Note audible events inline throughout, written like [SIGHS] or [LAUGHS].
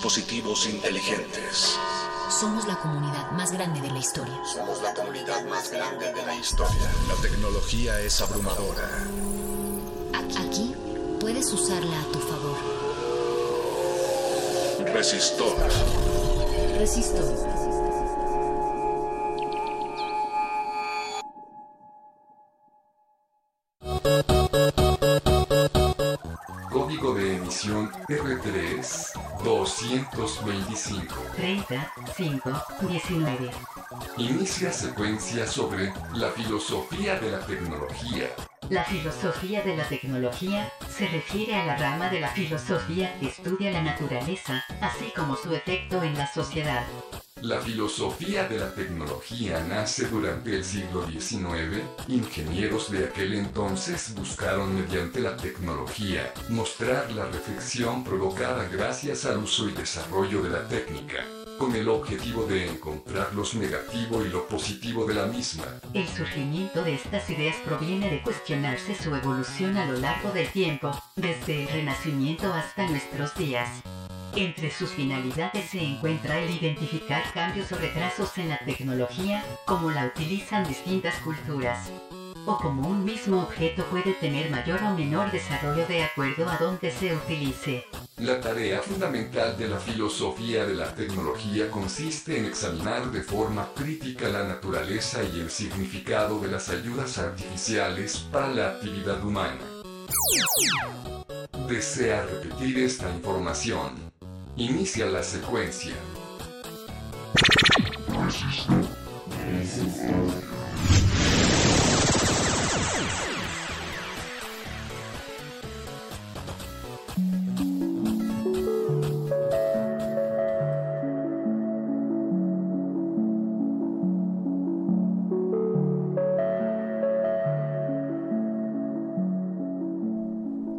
Dispositivos inteligentes. Somos la comunidad más grande de la historia. Somos la comunidad más grande de la historia. La tecnología es abrumadora. Aquí puedes usarla a tu favor. Resistor. Resistor. 225. 30 5 19. Inicia secuencia sobre la filosofía de la tecnología. La filosofía de la tecnología se refiere a la rama de la filosofía que estudia la naturaleza, así como su efecto en la sociedad. La filosofía de la tecnología nace durante el siglo XIX. Ingenieros de aquel entonces buscaron mediante la tecnología mostrar la reflexión provocada gracias al uso y desarrollo de la técnica, con el objetivo de encontrar lo negativo y lo positivo de la misma. El surgimiento de estas ideas proviene de cuestionarse su evolución a lo largo del tiempo, desde el Renacimiento hasta nuestros días. Entre sus finalidades se encuentra el identificar cambios o retrasos en la tecnología, como la utilizan distintas culturas, o como un mismo objeto puede tener mayor o menor desarrollo de acuerdo a donde se utilice. La tarea fundamental de la filosofía de la tecnología consiste en examinar de forma crítica la naturaleza y el significado de las ayudas artificiales para la actividad humana. ¿Desea repetir esta información? Inicia la secuencia.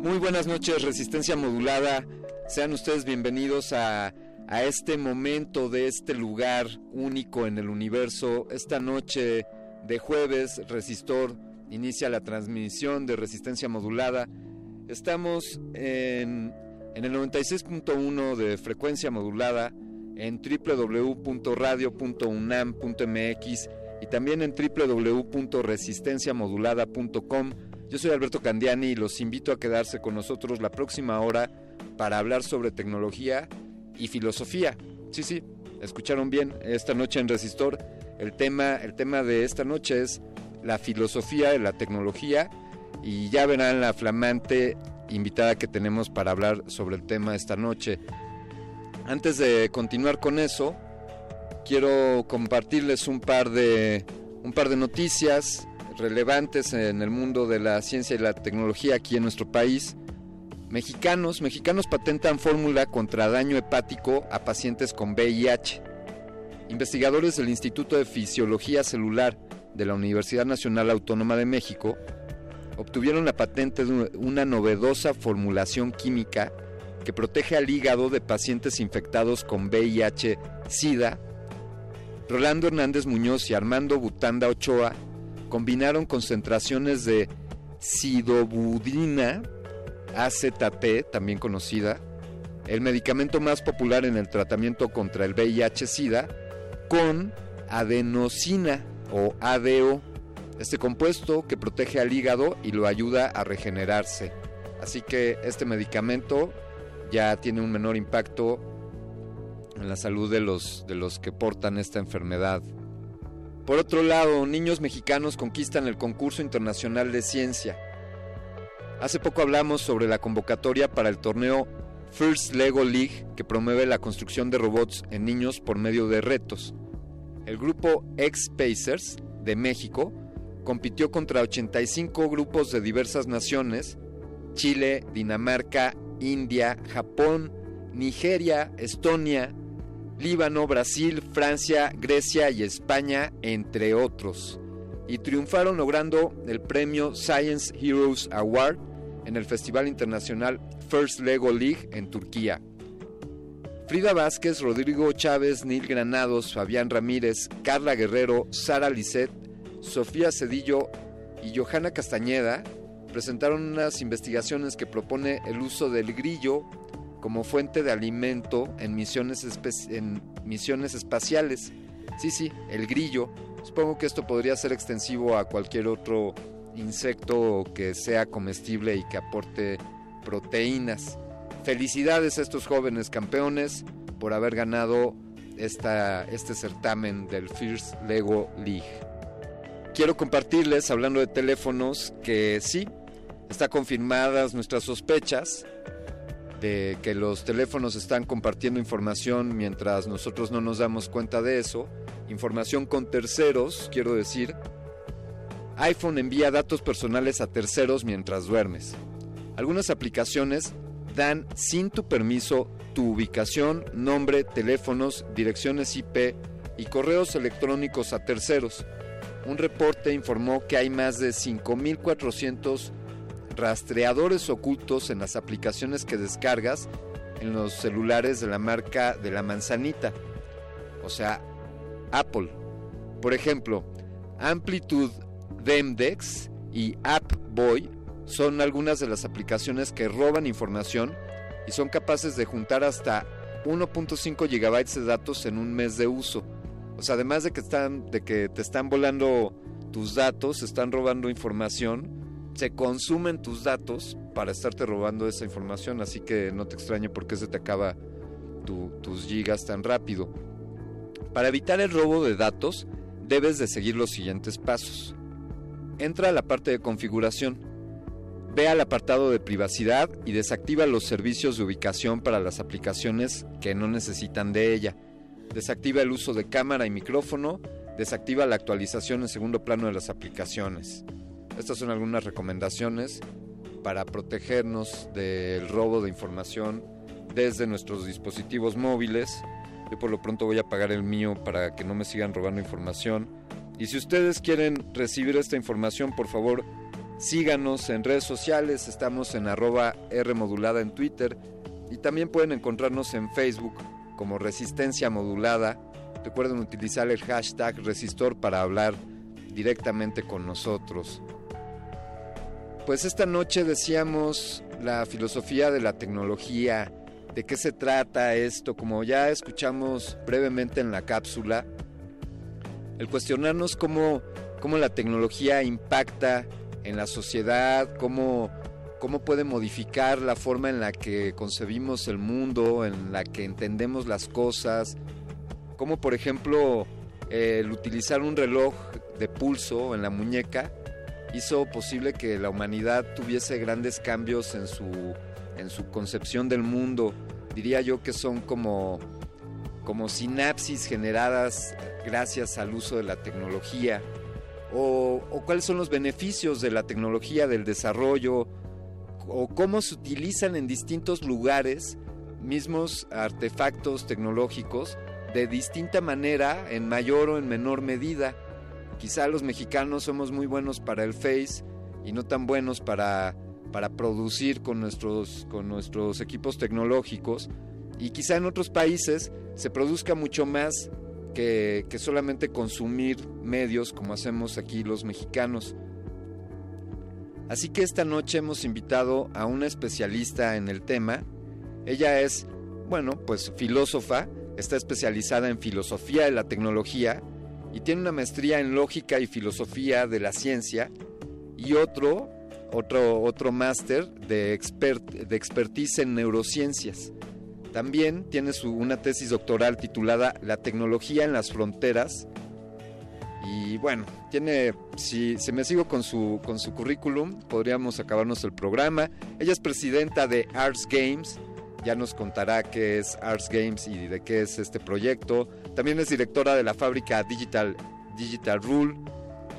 Muy buenas noches, Resistencia Modulada. Sean ustedes bienvenidos a, a, este momento de este lugar único en el universo. Esta noche de jueves, Resistor inicia la transmisión de Resistencia Modulada. Estamos en, en el 96.1 de frecuencia modulada, en www.radio.unam.mx y también en www.resistenciamodulada.com. Yo soy Alberto Candiani y los invito a quedarse con nosotros la próxima hora para hablar sobre tecnología y filosofía. Sí, sí, escucharon bien esta noche en Resistor. El tema, el tema de esta noche es la filosofía de la tecnología y ya verán la flamante invitada que tenemos para hablar sobre el tema esta noche. Antes de continuar con eso, quiero compartirles un par de un par de noticias relevantes en el mundo de la ciencia y la tecnología aquí en nuestro país. Mexicanos, mexicanos patentan fórmula contra daño hepático a pacientes con VIH. Investigadores del Instituto de Fisiología Celular de la Universidad Nacional Autónoma de México obtuvieron la patente de una novedosa formulación química que protege al hígado de pacientes infectados con VIH-Sida. Rolando Hernández Muñoz y Armando Butanda Ochoa combinaron concentraciones de sidobudina, AZT, también conocida, el medicamento más popular en el tratamiento contra el VIH-Sida, con adenosina o ADO, este compuesto que protege al hígado y lo ayuda a regenerarse. Así que este medicamento ya tiene un menor impacto en la salud de los, de los que portan esta enfermedad. Por otro lado, niños mexicanos conquistan el concurso internacional de ciencia. Hace poco hablamos sobre la convocatoria para el torneo First Lego League que promueve la construcción de robots en niños por medio de retos. El grupo X-Pacers de México compitió contra 85 grupos de diversas naciones, Chile, Dinamarca, India, Japón, Nigeria, Estonia, Líbano, Brasil, Francia, Grecia y España, entre otros. Y triunfaron logrando el premio Science Heroes Award en el Festival Internacional First Lego League en Turquía. Frida Vázquez, Rodrigo Chávez, Neil Granados, Fabián Ramírez, Carla Guerrero, Sara Lisset, Sofía Cedillo y Johanna Castañeda presentaron unas investigaciones que propone el uso del grillo como fuente de alimento en misiones espaciales. Sí, sí, el grillo. Supongo que esto podría ser extensivo a cualquier otro insecto que sea comestible y que aporte proteínas. Felicidades a estos jóvenes campeones por haber ganado esta, este certamen del First Lego League. Quiero compartirles, hablando de teléfonos, que sí, está confirmadas nuestras sospechas de que los teléfonos están compartiendo información mientras nosotros no nos damos cuenta de eso. Información con terceros, quiero decir. iPhone envía datos personales a terceros mientras duermes. Algunas aplicaciones dan sin tu permiso tu ubicación, nombre, teléfonos, direcciones IP y correos electrónicos a terceros. Un reporte informó que hay más de 5.400 rastreadores ocultos en las aplicaciones que descargas en los celulares de la marca de la manzanita, o sea, Apple. Por ejemplo, Amplitude Demdex y AppBoy son algunas de las aplicaciones que roban información y son capaces de juntar hasta 1.5 gigabytes de datos en un mes de uso. O sea, además de que, están, de que te están volando tus datos, están robando información, se consumen tus datos para estarte robando esa información, así que no te extraño por qué se te acaba tus gigas tan rápido. Para evitar el robo de datos, debes de seguir los siguientes pasos. Entra a la parte de configuración Ve al apartado de privacidad y desactiva los servicios de ubicación para las aplicaciones que no necesitan de ella. Desactiva el uso de cámara y micrófono. Desactiva la actualización en segundo plano de las aplicaciones. Estas son algunas recomendaciones para protegernos del robo de información desde nuestros dispositivos móviles. Yo por lo pronto voy a pagar el mío para que no me sigan robando información. Y si ustedes quieren recibir esta información, por favor, Síganos en redes sociales, estamos en arroba R modulada en Twitter y también pueden encontrarnos en Facebook como Resistencia Modulada. Recuerden utilizar el hashtag Resistor para hablar directamente con nosotros. Pues esta noche decíamos la filosofía de la tecnología, de qué se trata esto, como ya escuchamos brevemente en la cápsula, el cuestionarnos cómo, cómo la tecnología impacta en la sociedad, cómo, cómo puede modificar la forma en la que concebimos el mundo, en la que entendemos las cosas, como por ejemplo el utilizar un reloj de pulso en la muñeca hizo posible que la humanidad tuviese grandes cambios en su, en su concepción del mundo. Diría yo que son como, como sinapsis generadas gracias al uso de la tecnología o, cuáles son los beneficios de la tecnología, del desarrollo, o cómo se utilizan en distintos lugares mismos artefactos tecnológicos de distinta manera, en mayor o en menor medida. Quizá los mexicanos somos muy buenos para el Face y no tan buenos para, para producir con nuestros, con nuestros equipos tecnológicos. Y quizá en otros países se produzca mucho más que, solamente consumir medios como hacemos aquí los mexicanos. Así que esta noche hemos invitado a una especialista en el tema. Ella es, bueno, pues filósofa, está especializada en filosofía de la tecnología y tiene una maestría en lógica y filosofía de la ciencia y otro, otro, otro máster de, de expertise en neurociencias. También tiene su, una tesis doctoral titulada La tecnología en las fronteras. Y bueno, tiene, si, me sigo con su, con su currículum, podríamos acabarnos el programa. Ella es presidenta de Arts Games, ya nos contará qué es Arts Games y de qué es este proyecto. También es directora de la fábrica Digital, Digital Rule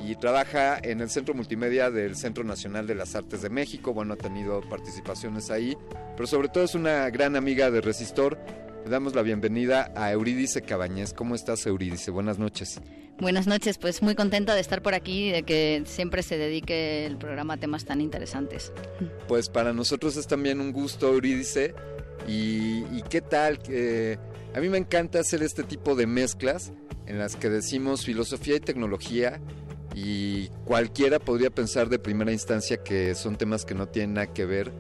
y trabaja en el Centro Multimedia del Centro Nacional de las Artes de México. Bueno, ha tenido participaciones ahí, pero sobre todo es una gran amiga de Resistor. Le damos la bienvenida a Eurídice Cabañez. ¿Cómo estás, Eurídice? Buenas noches. Buenas noches, pues muy contenta de estar por aquí y de que siempre se dedique el programa a temas tan interesantes. Pues para nosotros es también un gusto, Eurídice. ¿Y, qué tal? que a mí me encanta hacer este tipo de mezclas en las que decimos filosofía y tecnología y cualquiera podría pensar de primera instancia que son temas que no tienen nada que ver,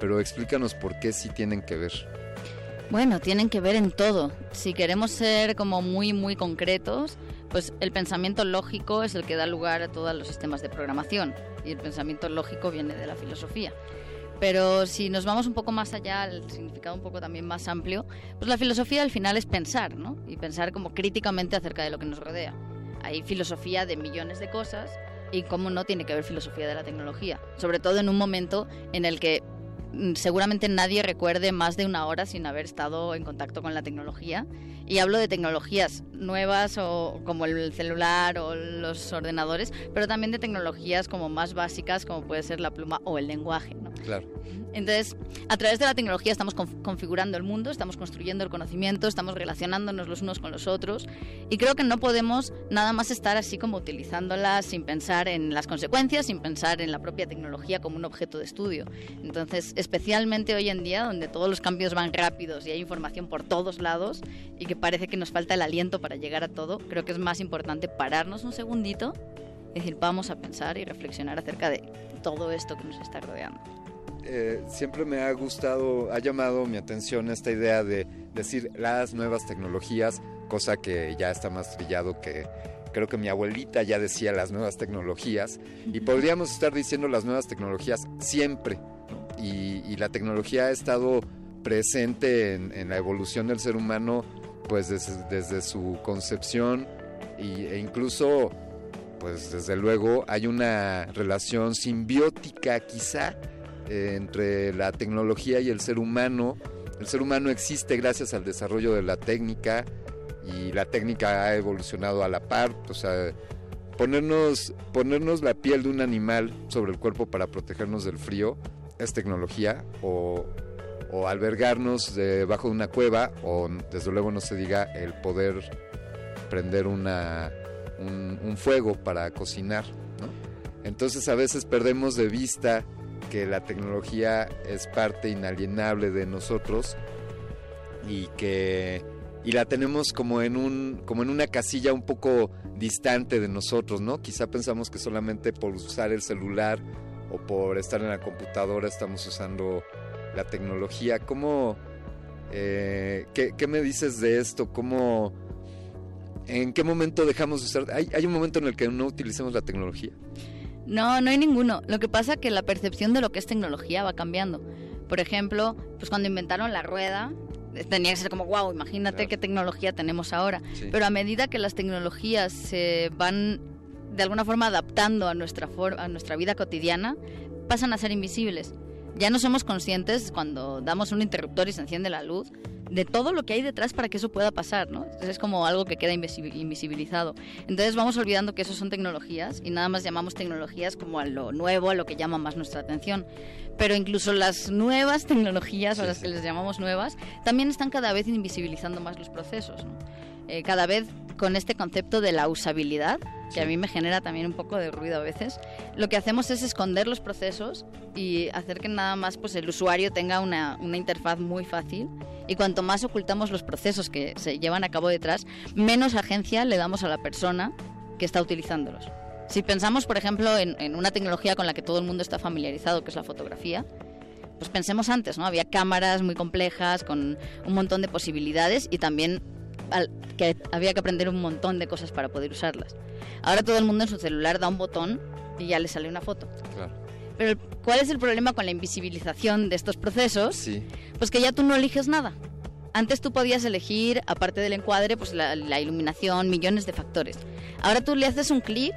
pero explícanos por qué sí tienen que ver. Bueno, tienen que ver en todo. Si queremos ser como muy, muy concretos, pues el pensamiento lógico es el que da lugar a todos los sistemas de programación y el pensamiento lógico viene de la filosofía. Pero si nos vamos un poco más allá, al significado un poco también más amplio, pues la filosofía al final es pensar, ¿no? Y pensar como críticamente acerca de lo que nos rodea. Hay filosofía de millones de cosas y cómo no tiene que haber filosofía de la tecnología. Sobre todo en un momento en el que seguramente nadie recuerde más de una hora sin haber estado en contacto con la tecnología. Y hablo de tecnologías nuevas o como el celular o los ordenadores, pero también de tecnologías como más básicas como puede ser la pluma o el lenguaje. ¿no? Claro. Entonces, a través de la tecnología estamos configurando el mundo, estamos construyendo el conocimiento, estamos relacionándonos los unos con los otros y creo que no podemos nada más estar así como utilizándola sin pensar en las consecuencias, sin pensar en la propia tecnología como un objeto de estudio. Entonces, especialmente hoy en día, donde todos los cambios van rápidos y hay información por todos lados y que parece que nos falta el aliento para llegar a todo, creo que es más importante pararnos un segundito, es decir, vamos a pensar y reflexionar acerca de todo esto que nos está rodeando. Eh, siempre me ha gustado, ha llamado mi atención esta idea de decir las nuevas tecnologías, cosa que ya está más trillado que creo que mi abuelita ya decía las nuevas tecnologías y podríamos estar diciendo las nuevas tecnologías siempre y, la tecnología ha estado presente en, la evolución del ser humano pues desde, su concepción e incluso pues desde luego hay una relación simbiótica quizá entre la tecnología y el ser humano. El ser humano existe gracias al desarrollo de la técnica y la técnica ha evolucionado a la par. O sea, ponernos, ponernos la piel de un animal sobre el cuerpo para protegernos del frío es tecnología o, o albergarnos debajo de una cueva o desde luego no se diga el poder prender una, un, fuego para cocinar. Entonces a veces perdemos de vista que la tecnología es parte inalienable de nosotros y que y la tenemos como en un como en una casilla un poco distante de nosotros, ¿no? Quizá pensamos que solamente por usar el celular o por estar en la computadora estamos usando la tecnología. ¿Cómo eh, ¿qué, me dices de esto? ¿Cómo en qué momento dejamos de usar? ¿Hay, ¿Hay un momento en el que no utilicemos la tecnología? No, no hay ninguno. Lo que pasa es que la percepción de lo que es tecnología va cambiando. Por ejemplo, pues cuando inventaron la rueda, tenía que ser como, wow, imagínate qué tecnología tenemos ahora. Pero a medida que las tecnologías se van de alguna forma adaptando a nuestra, a nuestra vida cotidiana, pasan a ser invisibles. Ya no somos conscientes cuando damos un interruptor y se enciende la luz de todo lo que hay detrás para que eso pueda pasar, ¿no? Entonces es como algo que queda invisibilizado. Entonces vamos olvidando que eso son tecnologías y nada más llamamos tecnologías como a lo nuevo, a lo que llama más nuestra atención. Pero incluso las nuevas tecnologías, o las que les llamamos nuevas, también están cada vez invisibilizando más los procesos, ¿no? Eh, cada vez con este concepto de la usabilidad, que a mí me genera también un poco de ruido a veces, lo que hacemos es esconder los procesos y hacer que nada más pues, el usuario tenga una, una interfaz muy fácil. Y cuanto más ocultamos los procesos que se llevan a cabo detrás, menos agencia le damos a la persona que está utilizándolos. Si pensamos, por ejemplo, en, en una tecnología con la que todo el mundo está familiarizado, que es la fotografía, pues pensemos antes, ¿no? Había cámaras muy complejas con un montón de posibilidades y también que había que aprender un montón de cosas para poder usarlas. Ahora todo el mundo en su celular da un botón y ya le sale una foto. Pero ¿cuál es el problema con la invisibilización de estos procesos? Sí. Pues que ya tú no eliges nada. Antes tú podías elegir, aparte del encuadre, pues la, iluminación, millones de factores. Ahora tú le haces un clic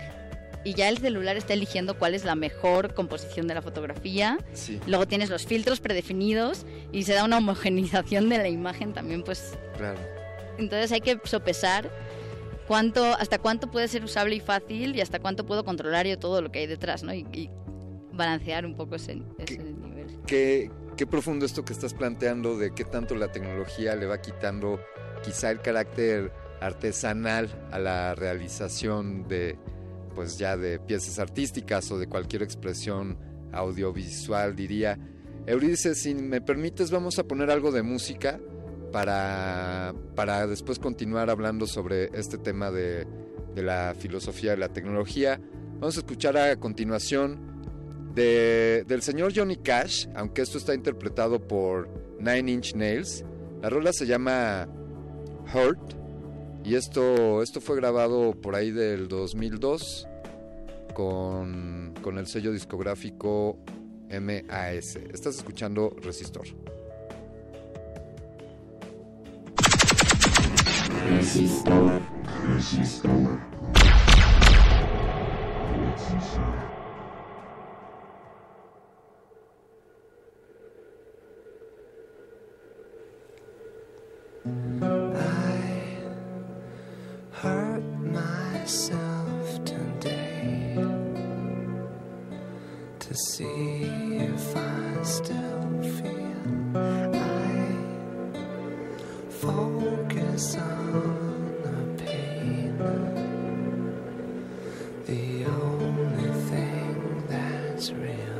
y ya el celular está eligiendo cuál es la mejor composición de la fotografía. Sí. Luego tienes los filtros predefinidos y se da una homogenización de la imagen también, pues. Claro. Entonces hay que sopesar cuánto, hasta cuánto puede ser usable y fácil y hasta cuánto puedo controlar yo todo lo que hay detrás, ¿no? Y, balancear un poco ese, nivel. Qué, qué profundo esto que estás planteando de qué tanto la tecnología le va quitando quizá el carácter artesanal a la realización de pues ya de piezas artísticas o de cualquier expresión audiovisual diría Euridice si me permites vamos a poner algo de música para, para después continuar hablando sobre este tema de, de la filosofía de la tecnología. Vamos a escuchar a continuación de, del señor Johnny Cash, aunque esto está interpretado por Nine Inch Nails. La rola se llama Hurt y esto, esto fue grabado por ahí del 2002 con, con el sello discográfico MAS. Estás escuchando Resistor. Resistor. Resistor. I hurt myself today to The only thing that's real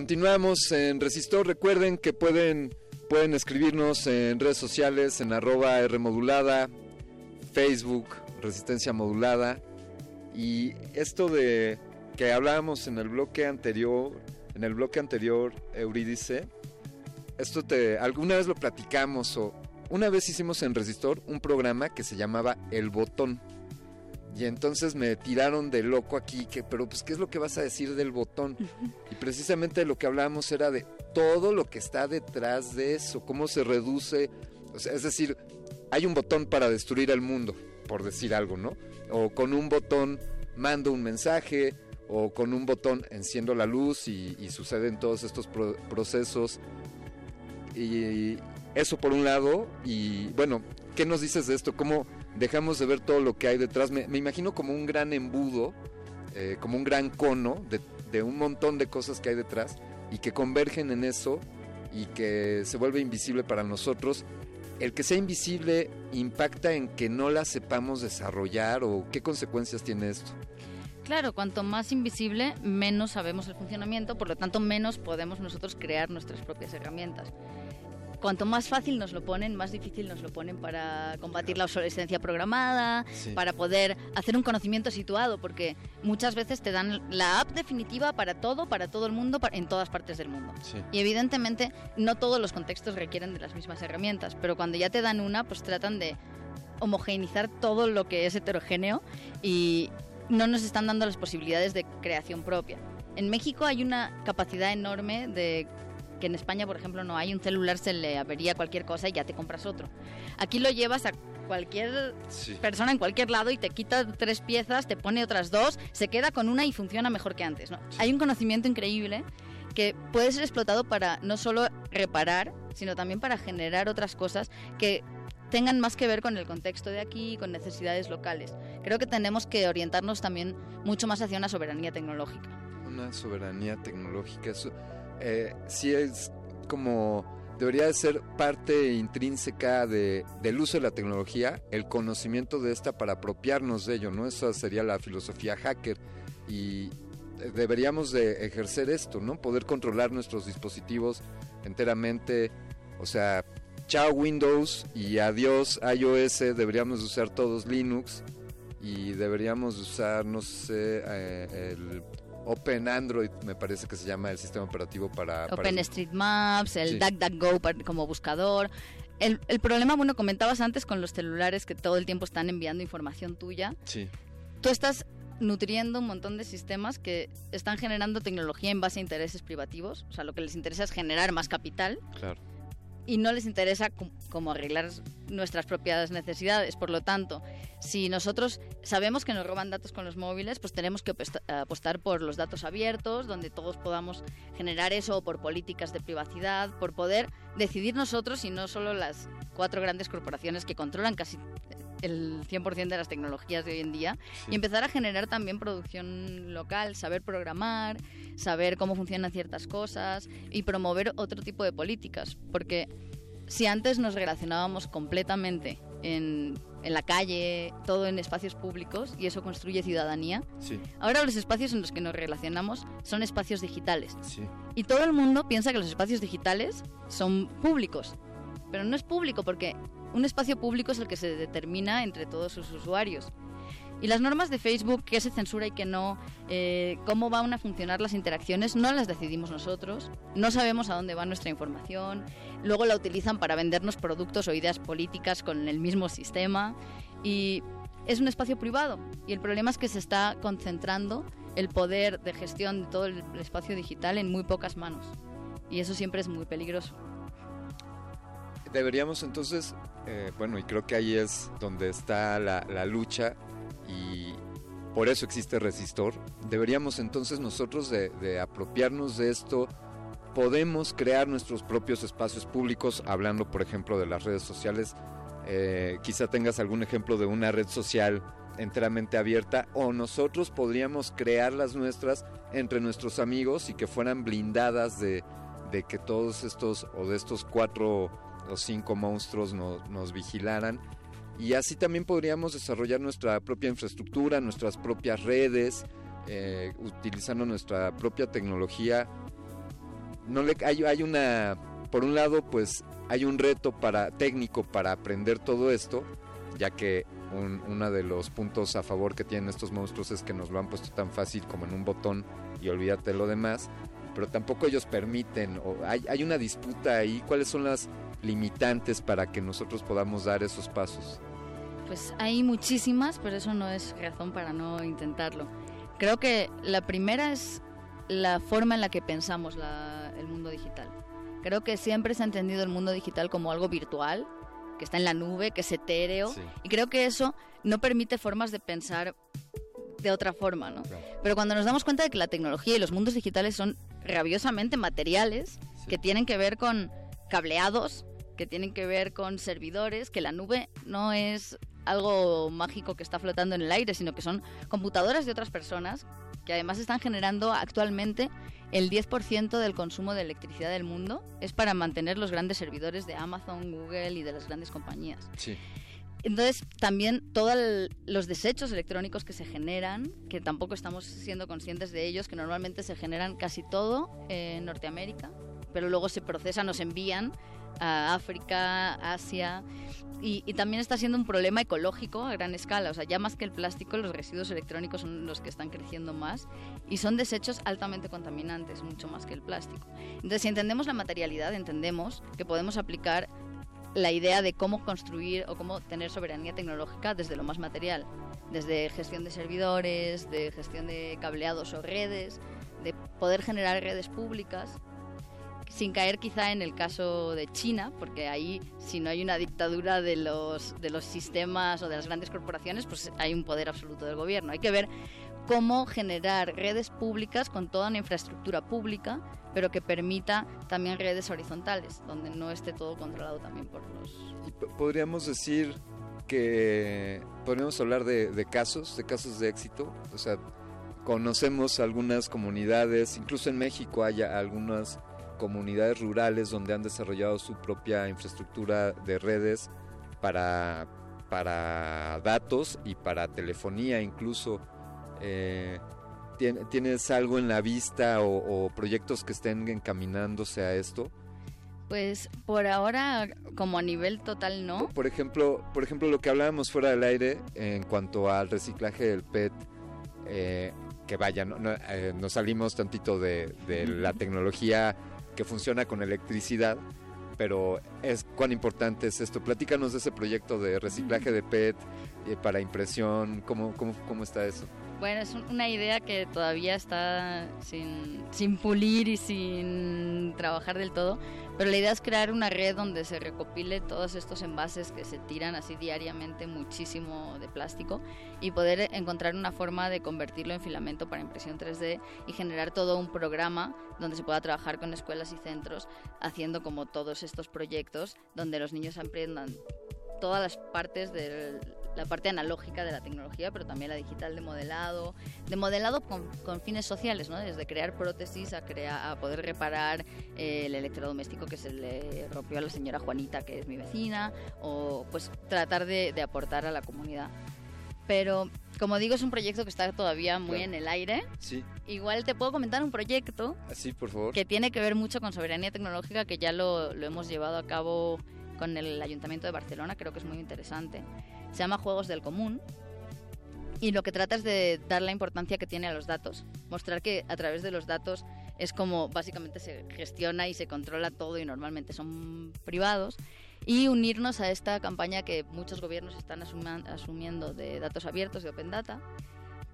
continuamos en Resistor. Recuerden que pueden, pueden escribirnos en redes sociales, en arroba Rmodulada, Facebook, Resistencia Modulada. Y esto de que hablábamos en el bloque anterior, en el bloque anterior, Eurídice, esto te, alguna vez lo platicamos o una vez hicimos en Resistor un programa que se llamaba El Botón. Y entonces me tiraron de loco aquí, que, pero pues, ¿qué es lo que vas a decir del botón? Y precisamente lo que hablábamos era de todo lo que está detrás de eso, cómo se reduce, o sea, es decir, hay un botón para destruir el mundo, por decir algo, ¿no? O con un botón mando un mensaje, o con un botón enciendo la luz y, y suceden todos estos pro- procesos. Y eso por un lado, y bueno, ¿qué nos dices de esto? ¿Cómo dejamos de ver todo lo que hay detrás? Me, imagino como un gran embudo, eh, como un gran cono de un montón de cosas que hay detrás y que convergen en eso y que se vuelve invisible para nosotros. El que sea invisible impacta en que no la sepamos desarrollar o qué consecuencias tiene esto. Claro, cuanto más invisible, menos sabemos el funcionamiento, por lo tanto menos podemos nosotros crear nuestras propias herramientas. Cuanto más fácil nos lo ponen, más difícil nos lo ponen para combatir la obsolescencia programada, Sí. para poder hacer un conocimiento situado, porque muchas veces te dan la app definitiva para todo, para todo el mundo, pa- en todas partes del mundo. Y evidentemente no todos los contextos requieren de las mismas herramientas, pero cuando ya te dan una, pues tratan de homogeneizar todo lo que es heterogéneo y no nos están dando las posibilidades de creación propia. En México hay una capacidad enorme de que en España, por ejemplo, no hay un celular, se le avería cualquier cosa y ya te compras otro. Aquí lo llevas a cualquier persona en cualquier lado y te quita tres piezas, te pone otras dos, se queda con una y funciona mejor que antes. ¿no? Hay un conocimiento increíble que puede ser explotado para no solo reparar, sino también para generar otras cosas que tengan más que ver con el contexto de aquí y con necesidades locales. Creo que tenemos que orientarnos también mucho más hacia una soberanía tecnológica. Una soberanía tecnológica. Eso eh, sí es como debería de ser parte intrínseca de, del uso de la tecnología, el conocimiento de esta para apropiarnos de ello, ¿no? Esa sería la filosofía hacker y eh, deberíamos de ejercer esto, ¿no? Poder controlar nuestros dispositivos enteramente, o sea, chao Windows y adiós iOS, deberíamos usar todos Linux y deberíamos usar, no sé, eh, el Open Android, me parece que se llama el sistema operativo para... OpenStreetMaps, el Sí. DuckDuckGo como buscador. El, el problema, bueno, comentabas antes con los celulares que todo el tiempo están enviando información tuya. Sí. Tú estás nutriendo un montón de sistemas que están generando tecnología en base a intereses privativos. O sea, lo que les interesa es generar más capital Claro. Y no les interesa como arreglar nuestras propias necesidades. Por lo tanto, si nosotros sabemos que nos roban datos con los móviles, pues tenemos que aposta- apostar por los datos abiertos, donde todos podamos generar eso, o por políticas de privacidad, por poder decidir nosotros y no solo las cuatro grandes corporaciones que controlan casi el 100% de las tecnologías de hoy en día Sí. y empezar a generar también producción local, saber programar, saber cómo funcionan ciertas cosas y promover otro tipo de políticas. Porque si antes nos relacionábamos completamente en, en la calle, todo en espacios públicos y eso construye ciudadanía, Sí. ahora los espacios en los que nos relacionamos son espacios digitales. Sí. Y todo el mundo piensa que los espacios digitales son públicos. Pero no es público porque un espacio público es el que se determina entre todos sus usuarios. Y las normas de Facebook, qué se censura y qué no, eh, cómo van a funcionar las interacciones, no las decidimos nosotros. No sabemos a dónde va nuestra información. Luego la utilizan para vendernos productos o ideas políticas con el mismo sistema. Y es un espacio privado. Y el problema es que se está concentrando el poder de gestión de todo el espacio digital en muy pocas manos. Y eso siempre es muy peligroso. Deberíamos entonces, eh, bueno, y creo que ahí es donde está la, lucha y por eso existe Resistor. Deberíamos entonces nosotros de, apropiarnos de esto. Podemos crear nuestros propios espacios públicos, hablando por ejemplo de las redes sociales. Eh, quizá tengas algún ejemplo de una red social enteramente abierta o nosotros podríamos crear las nuestras entre nuestros amigos y que fueran blindadas de que todos estos o de estos cuatro o cinco monstruos no- nos vigilaran. Y así también podríamos desarrollar nuestra propia infraestructura, nuestras propias redes, eh, utilizando nuestra propia tecnología. No hay, una por un lado pues hay un reto para técnico para aprender todo esto ya que un, uno de los puntos a favor que tienen estos monstruos es que nos lo han puesto tan fácil como en un botón y olvídate lo demás pero tampoco ellos permiten o hay, hay una disputa ahí. Cuáles son las limitantes para que nosotros podamos dar esos pasos Pues hay muchísimas, pero eso no es razón para no intentarlo. Creo que la primera es la forma en la que pensamos la- el mundo digital. Creo que siempre se ha entendido el mundo digital como algo virtual, que está en la nube, que es etéreo, Sí. y creo que eso no permite formas de pensar de otra forma, ¿no? Pero cuando nos damos cuenta de que la tecnología y los mundos digitales son rabiosamente materiales, que tienen que ver con cableados, que tienen que ver con servidores, que la nube no es algo mágico que está flotando en el aire, sino que son computadoras de otras personas que además están generando actualmente el 10% del consumo de electricidad del mundo es para mantener los grandes servidores de Amazon, Google y de las grandes compañías. sí Entonces, también todos los desechos electrónicos que se generan, que tampoco estamos siendo conscientes de ellos, que normalmente se generan casi todo en Norteamérica, pero luego se procesan o se envían a África, Asia, y, también está siendo un problema ecológico a gran escala. O sea, ya más que el plástico, los residuos electrónicos son los que están creciendo más y son desechos altamente contaminantes, mucho más que el plástico. Entonces, si entendemos la materialidad, entendemos que podemos aplicar la idea de cómo construir o cómo tener soberanía tecnológica desde lo más material, desde gestión de servidores, de gestión de cableados o redes, de poder generar redes públicas, sin caer quizá en el caso de China, porque ahí si no hay una dictadura de los, de los sistemas o de las grandes corporaciones, pues hay un poder absoluto del gobierno. Hay que ver cómo generar redes públicas con toda una infraestructura pública, pero que permita también redes horizontales, donde no esté todo controlado también por los... Podríamos decir que podríamos hablar de, de casos, de casos de éxito. O sea, conocemos algunas comunidades, incluso en México hay algunas comunidades rurales donde han desarrollado su propia infraestructura de redes para, para datos y para telefonía incluso. Eh, ¿tien- ¿Tienes algo en la vista o, o proyectos que estén encaminándose a esto? Pues por ahora, como a nivel total, no. Por ejemplo, por ejemplo, lo que hablábamos fuera del aire en cuanto al reciclaje del PET, eh, que vaya, no, no, eh, nos salimos tantito de, de la tecnología que funciona con electricidad, pero es cuán importante es esto. Platícanos de ese proyecto de reciclaje de PET eh, para impresión, ¿cómo, cómo, cómo está eso? Bueno, es un- una idea que todavía está sin, sin pulir y sin trabajar del todo, pero la idea es crear una red donde se recopile todos estos envases que se tiran así diariamente muchísimo de plástico y poder encontrar una forma de convertirlo en filamento para impresión 3D y generar todo un programa donde se pueda trabajar con escuelas y centros haciendo como todos estos proyectos donde los niños aprendan todas las partes de la parte analógica de la tecnología, pero también la digital de modelado, de modelado con, con fines sociales, ¿no? Desde crear prótesis a, crear, a poder reparar eh, el electrodoméstico que se le rompió a la señora Juanita, que es mi vecina, o pues tratar de, de aportar a la comunidad. Pero, como digo, es un proyecto que está todavía muy Claro. en el aire. Sí, Igual te puedo comentar un proyecto así por favor. que tiene que ver mucho con soberanía tecnológica, que ya lo, lo hemos llevado a cabo con el Ayuntamiento de Barcelona, creo que es muy interesante. Se llama Juegos del Común y lo que trata es de dar la importancia que tiene a los datos, mostrar que a través de los datos es como básicamente se gestiona y se controla todo y normalmente son privados y unirnos a esta campaña que muchos gobiernos están asumiendo de datos abiertos, de Open Data.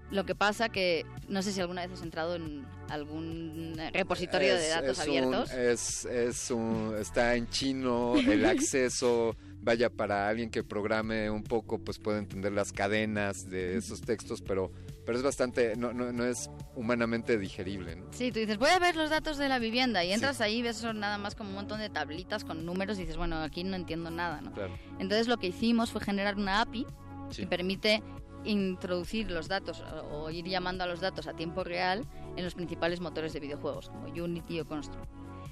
Lo que pasa que no sé si alguna vez has entrado en algún repositorio de Es- datos es un- abiertos. es, es un- está en chino, el [LAUGHS] acceso, vaya, para alguien que programe un poco, pues puede entender las cadenas de esos textos, pero, pero es bastante, no, no, no es humanamente digerible. ¿no? Sí, tú dices, voy a ver los datos de la vivienda y entras ahí y ves eso nada más como un montón de tablitas con números y dices, bueno, aquí no entiendo nada, ¿no? Claro. Entonces lo que hicimos fue generar una API Sí. que permite introducir los datos o ir llamando a los datos a tiempo real en los principales motores de videojuegos como Unity o Construct.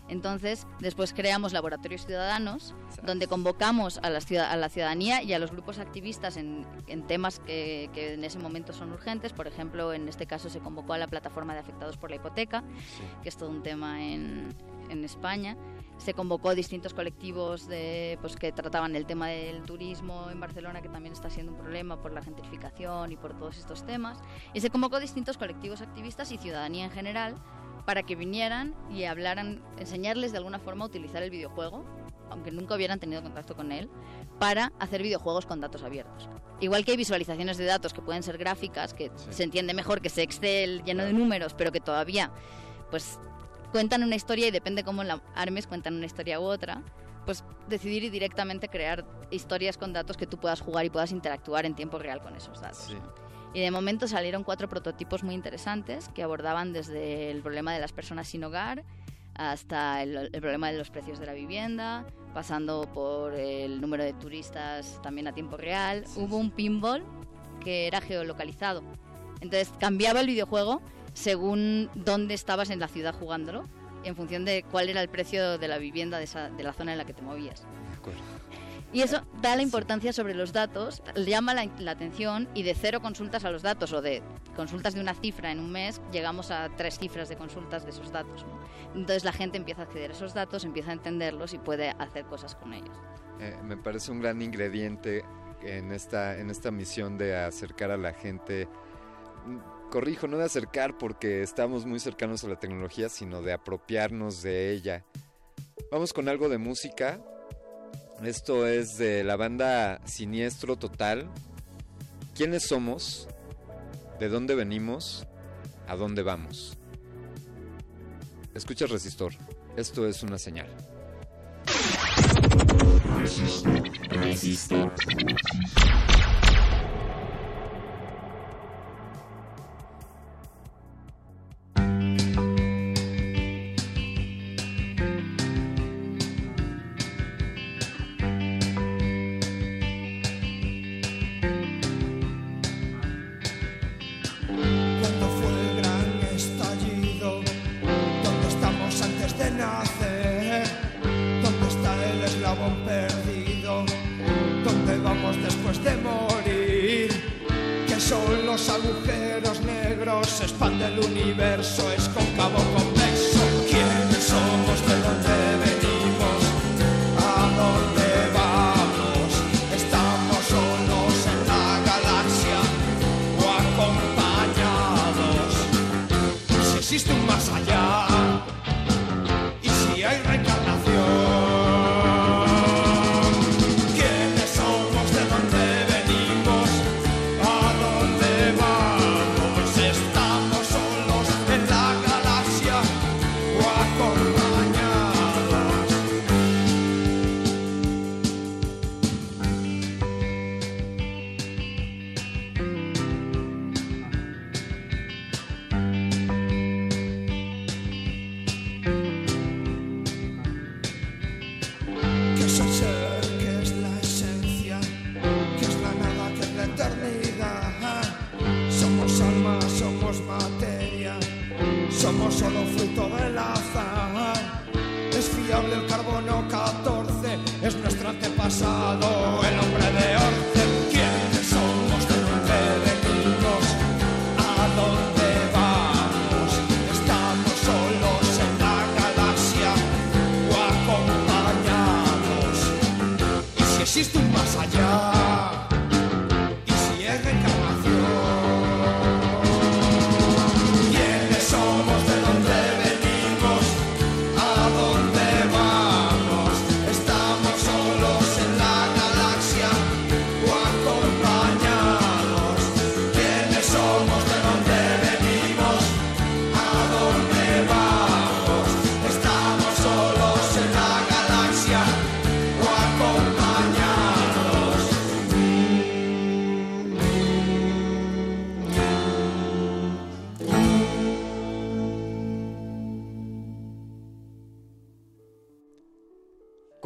Entonces, después creamos laboratorios ciudadanos donde convocamos a la, ciudad- a la ciudadanía y a los grupos activistas en, en temas que, que en ese momento son urgentes. Por ejemplo, en este caso se convocó a la plataforma de afectados por la hipoteca, que es todo un tema en, en España. Se convocó a distintos colectivos de, pues, que trataban el tema del turismo en Barcelona, que también está siendo un problema por la gentrificación y por todos estos temas. Y se convocó a distintos colectivos activistas y ciudadanía en general para que vinieran y hablaran, enseñarles de alguna forma a utilizar el videojuego, aunque nunca hubieran tenido contacto con él, para hacer videojuegos con datos abiertos. Igual que hay visualizaciones de datos que pueden ser gráficas, que se entiende mejor que ese Excel lleno de números, pero que todavía pues cuentan una historia y depende cómo la armes, cuentan una historia u otra, pues decidir y directamente crear historias con datos que tú puedas jugar y puedas interactuar en tiempo real con esos datos. ¿no? Y de momento salieron cuatro prototipos muy interesantes que abordaban desde el problema de las personas sin hogar hasta el, el problema de los precios de la vivienda, pasando por el número de turistas también a tiempo real. Hubo un pinball que era geolocalizado. Entonces cambiaba el videojuego según dónde estabas en la ciudad jugándolo, en función de cuál era el precio de la vivienda de, esa, de la zona en la que te movías. Y eso da la importancia sobre los datos, llama la, la, atención y de cero consultas a los datos o de consultas de una cifra en un mes llegamos a tres cifras de consultas de esos datos. ¿no? Entonces la gente empieza a acceder a esos datos, empieza a entenderlos y puede hacer cosas con ellos. Eh, me parece un gran ingrediente en esta, en esta misión de acercar a la gente. Corrijo, no de acercar porque estamos muy cercanos a la tecnología, sino de apropiarnos de ella. Vamos con algo de música. Esto es de la banda Siniestro Total. ¿Quiénes somos? ¿De dónde venimos? ¿A dónde vamos? Escucha Resistor. Esto es una señal. Resistor. Resistor. Cuando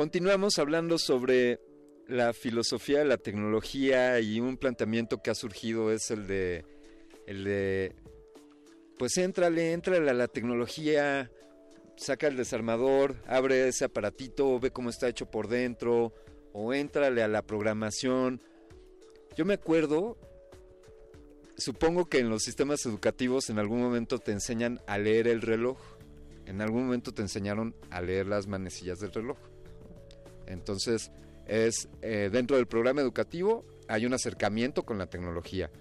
Continuamos hablando sobre la filosofía la tecnología y un planteamiento que ha surgido es el de el de pues éntrale, éntrale a la tecnología, saca el desarmador, abre ese aparatito, ve cómo está hecho por dentro o éntrale a la programación. Yo me acuerdo supongo que en los sistemas educativos en algún momento te enseñan a leer el reloj en algún momento te enseñaron a leer las manecillas del reloj. Entonces, es eh, dentro del programa educativo hay un acercamiento con la tecnología.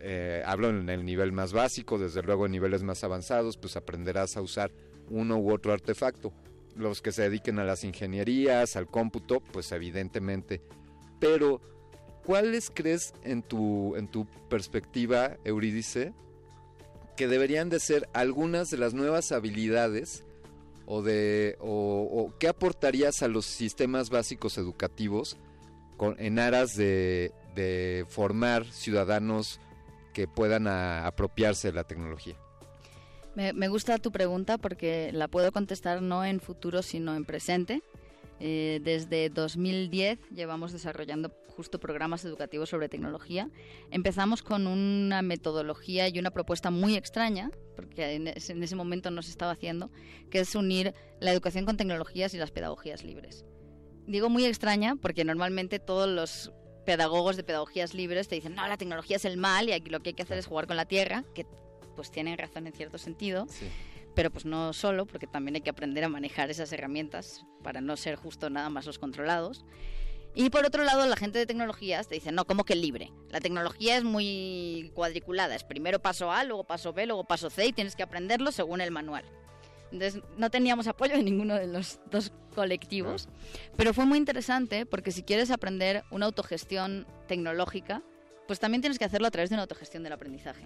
Eh, hablo en el nivel más básico, desde luego en niveles más avanzados, pues aprenderás a usar uno u otro artefacto. Los que se dediquen a las ingenierías, al cómputo, pues evidentemente. Pero, ¿cuáles crees en tu, en tu perspectiva, Eurídice, que deberían de ser algunas de las nuevas habilidades o de o, qué aportarías a los sistemas básicos educativos con, en aras de, de formar ciudadanos que puedan apropiarse de la tecnología? Me, gusta tu pregunta porque la puedo contestar no en futuro sino en presente. Eh, desde 2010 llevamos desarrollando justo programas educativos sobre tecnología. Empezamos con una metodología y una propuesta muy extraña, porque en ese, en ese momento no se estaba haciendo, que es unir la educación con tecnologías y las pedagogías libres. Digo muy extraña porque normalmente todos los pedagogos de pedagogías libres te dicen, no, la tecnología es el mal y aquí lo que hay que hacer es jugar con la tierra, que pues tienen razón en cierto sentido, pero pues no solo, porque también hay que aprender a manejar esas herramientas para no ser justo nada más los controlados. Y por otro lado, la gente de tecnologías te dice, no, ¿cómo que libre? La tecnología es muy cuadriculada, es primero paso A, luego paso B, luego paso C y tienes que aprenderlo según el manual. Entonces no teníamos apoyo de ninguno de los dos colectivos, pero fue muy interesante porque si quieres aprender una autogestión tecnológica, pues también tienes que hacerlo a través de una autogestión del aprendizaje.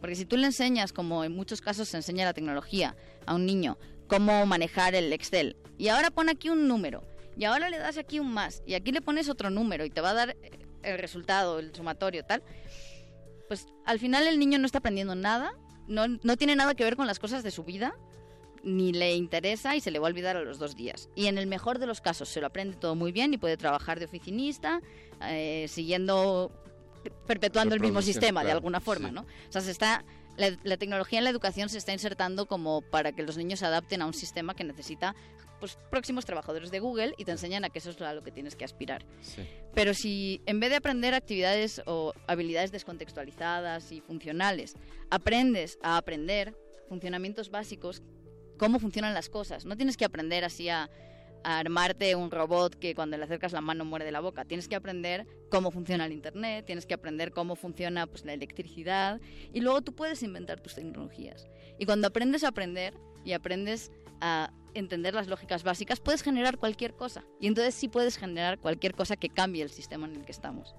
Porque si tú le enseñas, como en muchos casos se enseña la tecnología a un niño, cómo manejar el Excel, y ahora pon aquí un número, y ahora le das aquí un más, y aquí le pones otro número, y te va a dar el resultado, el sumatorio, tal, pues al final el niño no está aprendiendo nada, no, no tiene nada que ver con las cosas de su vida, ni le interesa y se le va a olvidar a los dos días. Y en el mejor de los casos se lo aprende todo muy bien y puede trabajar de oficinista, eh, siguiendo, perpetuando el mismo sistema de alguna forma, ¿no? O sea, se está la, tecnología en la educación se está insertando como para que los niños se adapten a un sistema que necesita pues, próximos trabajadores de Google y te enseñan a que eso es a lo que tienes que aspirar. Pero si en vez de aprender actividades o habilidades descontextualizadas y funcionales, aprendes a aprender funcionamientos básicos cómo funcionan las cosas. No tienes que aprender así a, armarte un robot que cuando le acercas la mano muere de la boca. Tienes que aprender cómo funciona el Internet, tienes que aprender cómo funciona pues, la electricidad y luego tú puedes inventar tus tecnologías. Y cuando aprendes a aprender y aprendes a entender las lógicas básicas, puedes generar cualquier cosa. Y entonces sí puedes generar cualquier cosa que cambie el sistema en el que estamos.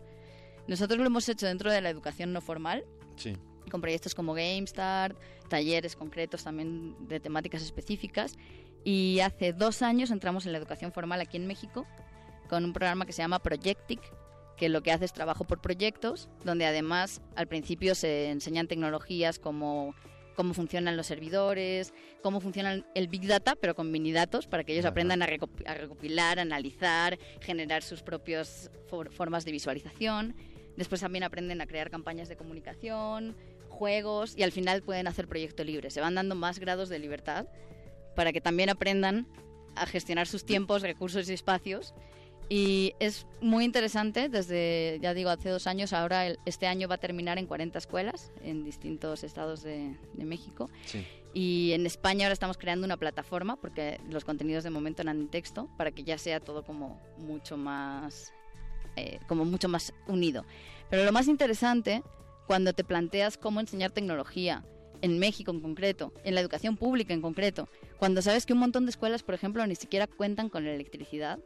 Nosotros lo hemos hecho dentro de la educación no formal. Sí con proyectos como GameStart, talleres concretos también de temáticas específicas. Y hace dos años entramos en la educación formal aquí en México con un programa que se llama Projectic, que lo que hace es trabajo por proyectos, donde además al principio se enseñan tecnologías como cómo funcionan los servidores, cómo funciona el Big Data, pero con mini datos, para que ellos aprendan a, recopilar, analizar, generar sus propias formas de visualización. Después también aprenden a crear campañas de comunicación, juegos y al final pueden hacer proyecto libre. Se van dando más grados de libertad para que también aprendan a gestionar sus tiempos, recursos y espacios. Y es muy interesante, desde, ya digo, hace dos años, ahora este año va a terminar en 40 escuelas en distintos estados de, México. Y en España ahora estamos creando una plataforma, porque los contenidos de momento eran en texto, para que ya sea todo como mucho más, eh, como mucho más unido. Pero lo más interesante cuando te planteas cómo enseñar tecnología, en México en concreto, en la educación pública en concreto, cuando sabes que un montón de escuelas, por ejemplo, ni siquiera cuentan con la electricidad,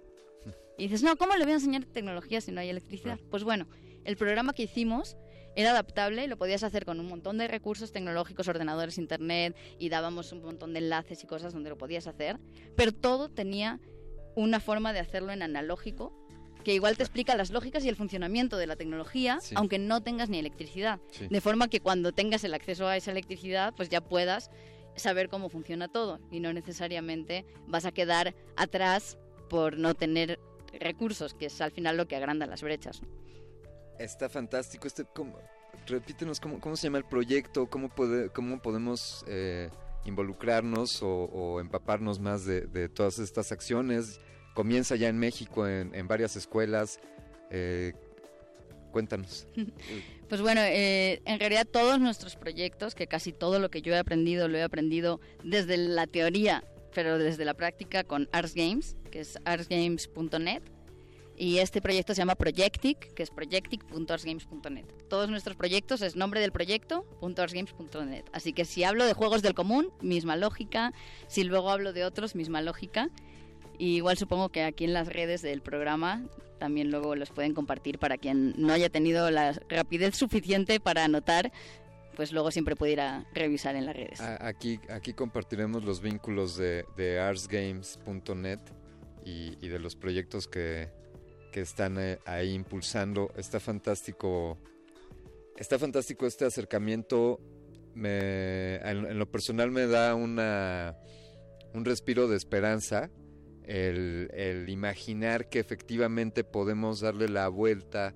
y dices, no, ¿cómo le voy a enseñar tecnología si no hay electricidad? Pues bueno, el programa que hicimos era adaptable, lo podías hacer con un montón de recursos tecnológicos, ordenadores, internet, y dábamos un montón de enlaces y cosas donde lo podías hacer, pero todo tenía una forma de hacerlo en analógico que igual te explica las lógicas y el funcionamiento de la tecnología, aunque no tengas ni electricidad. De forma que cuando tengas el acceso a esa electricidad, pues ya puedas saber cómo funciona todo y no necesariamente vas a quedar atrás por no tener recursos, que es al final lo que agranda las brechas. Está fantástico. Este, repítenos cómo, se llama el proyecto, cómo, cómo podemos eh, involucrarnos o, empaparnos más de todas estas acciones comienza ya en México en, varias escuelas. Eh, Cuéntanos. [LAUGHS] Pues bueno, eh, en realidad todos nuestros proyectos, que casi todo lo que yo he aprendido lo he aprendido desde la teoría, pero desde la práctica con Ars Games, que es arsgames.net. Y este proyecto se llama Projectic, que es projectic.arsgames.net. Todos nuestros proyectos es nombre del proyecto, .arsgames.net. Así que si hablo de juegos del común, misma lógica. Si luego hablo de otros, misma lógica. Y igual supongo que aquí en las redes del programa también luego los pueden compartir para quien no haya tenido la rapidez suficiente para anotar, pues luego siempre puede ir a revisar en las redes. Aquí, aquí compartiremos los vínculos de, de arsgames.net y, y, de los proyectos que, que están eh, ahí impulsando. Está fantástico. Está fantástico este acercamiento. Me, en, en lo personal me da una, un respiro de esperanza el, imaginar que efectivamente podemos darle la vuelta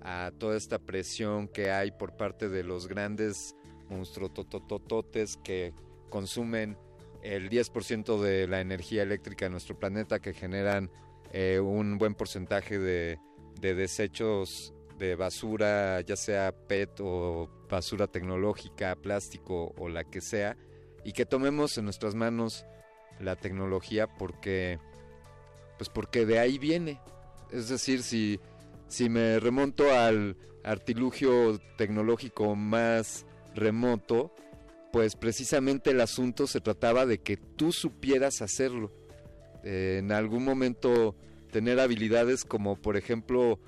a toda esta presión que hay por parte de los grandes monstruototototes que consumen el 10% de la energía eléctrica de nuestro planeta, que generan eh, un buen porcentaje de desechos de basura, ya sea PET o basura tecnológica, plástico o la que sea, y que tomemos en nuestras manos la tecnología porque pues porque de ahí viene. Es decir, si, si me remonto al artilugio tecnológico más remoto, pues precisamente el asunto se trataba de que tú supieras hacerlo. Eh, en algún momento tener habilidades como por ejemplo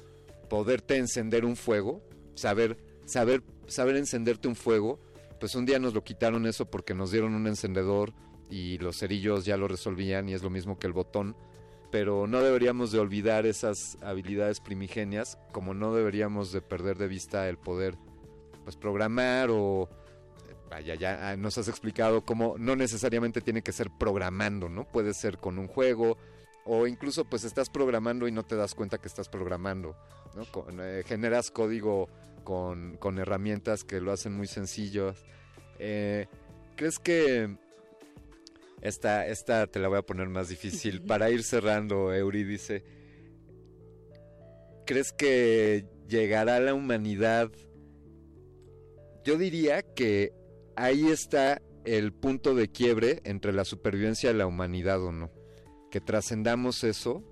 poderte encender un fuego, saber, saber, saber encenderte un fuego, pues un día nos lo quitaron eso porque nos dieron un encendedor y los cerillos ya lo resolvían y es lo mismo que el botón pero no deberíamos de olvidar esas habilidades primigenias, como no deberíamos de perder de vista el poder pues programar o vaya ya nos has explicado cómo no necesariamente tiene que ser programando, ¿no? Puede ser con un juego o incluso pues estás programando y no te das cuenta que estás programando, ¿no? Eh, generas código con, con, herramientas que lo hacen muy sencillo. Eh, ¿Crees que esta, esta te la voy a poner más difícil. [LAUGHS] Para ir cerrando, Eurídice, ¿crees que llegará la humanidad? Yo diría que ahí está el punto de quiebre entre la supervivencia de la humanidad o no. Que trascendamos eso,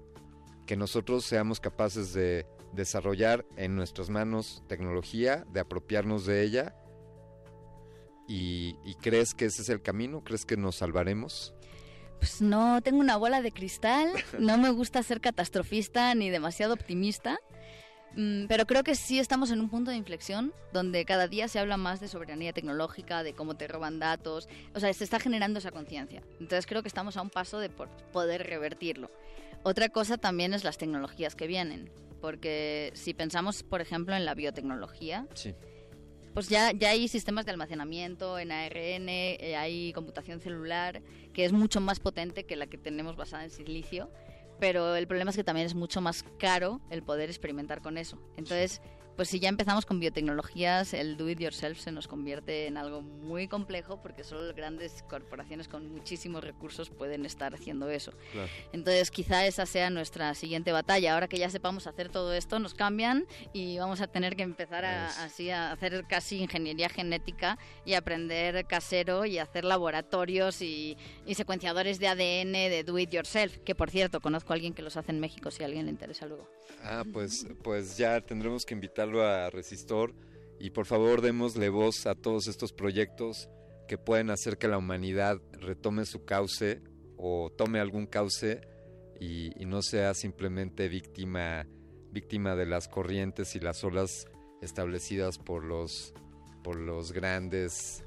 que nosotros seamos capaces de desarrollar en nuestras manos tecnología, de apropiarnos de ella ¿Y, crees que ese es el camino? ¿Crees que nos salvaremos? Pues no tengo una bola de cristal, [LAUGHS] no me gusta ser catastrofista ni demasiado optimista, mm, pero creo que sí estamos en un punto de inflexión donde cada día se habla más de soberanía tecnológica, de cómo te roban datos, o sea, se está generando esa conciencia. Entonces creo que estamos a un paso de poder revertirlo. Otra cosa también es las tecnologías que vienen, porque si pensamos, por ejemplo, en la biotecnología, sí pues ya, ya hay sistemas de almacenamiento en ARN, eh, hay computación celular, que es mucho más potente que la que tenemos basada en silicio, pero el problema es que también es mucho más caro el poder experimentar con eso. Entonces, pues si ya empezamos con biotecnologías, el do it yourself se nos convierte en algo muy complejo porque solo grandes corporaciones con muchísimos recursos pueden estar haciendo eso. Entonces, quizá esa sea nuestra siguiente batalla. Ahora que ya sepamos hacer todo esto, nos cambian y vamos a tener que empezar a, así a hacer casi ingeniería genética y aprender casero y hacer laboratorios y, y secuenciadores de ADN de do it yourself, que por cierto, conozco a alguien que los hace en México si a alguien le interesa luego. Ah, pues, pues ya tendremos que invitar a Resistor y por favor démosle voz a todos estos proyectos que pueden hacer que la humanidad retome su cauce o tome algún cauce y, no sea simplemente víctima, víctima de las corrientes y las olas establecidas por los, por los grandes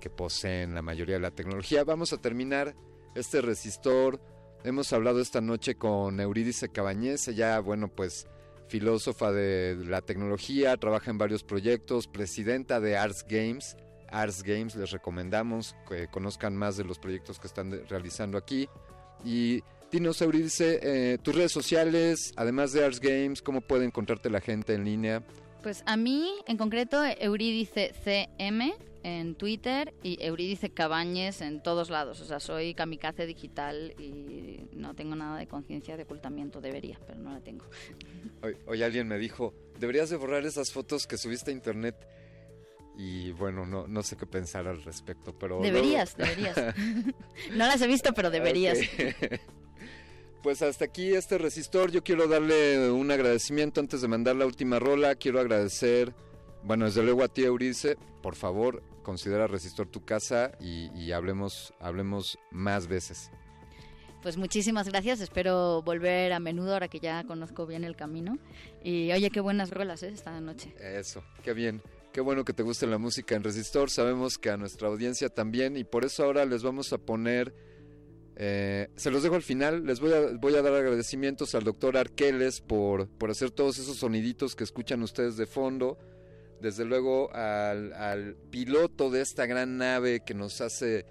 que poseen la mayoría de la tecnología. Vamos a terminar este resistor. Hemos hablado esta noche con Eurídice Cabañez, ya bueno pues filósofa de la tecnología, trabaja en varios proyectos, presidenta de Arts Games. Arts Games les recomendamos que conozcan más de los proyectos que están realizando aquí. Y dinos, Euridice, eh, tus redes sociales, además de Arts Games, ¿cómo puede encontrarte la gente en línea? Pues a mí, en concreto, Euridice CM en Twitter y Euridice Cabañes en todos lados. O sea, soy kamikaze digital y no tengo nada de conciencia de ocultamiento. Debería, pero no la tengo. [LAUGHS] Hoy, hoy, alguien me dijo, deberías de borrar esas fotos que subiste a internet. Y bueno, no, no sé qué pensar al respecto, pero... Deberías, deberías. [LAUGHS] no las he visto, pero deberías. Okay. [LAUGHS] Pues hasta aquí este resistor. Yo quiero darle un agradecimiento antes de mandar la última rola. Quiero agradecer, bueno, desde luego a ti, Eurice. Por favor, considera resistor tu casa y, y hablemos, hablemos más veces. Pues muchísimas gracias, espero volver a menudo ahora que ya conozco bien el camino. Y oye, qué buenas rolas ¿eh? esta noche. Eso, qué bien. Qué bueno que te guste la música en Resistor. Sabemos que a nuestra audiencia también y por eso ahora les vamos a poner... Eh, se los dejo al final. Les voy a, voy a dar agradecimientos al doctor Arqueles por, por hacer todos esos soniditos que escuchan ustedes de fondo. Desde luego al, piloto de esta gran nave que nos hace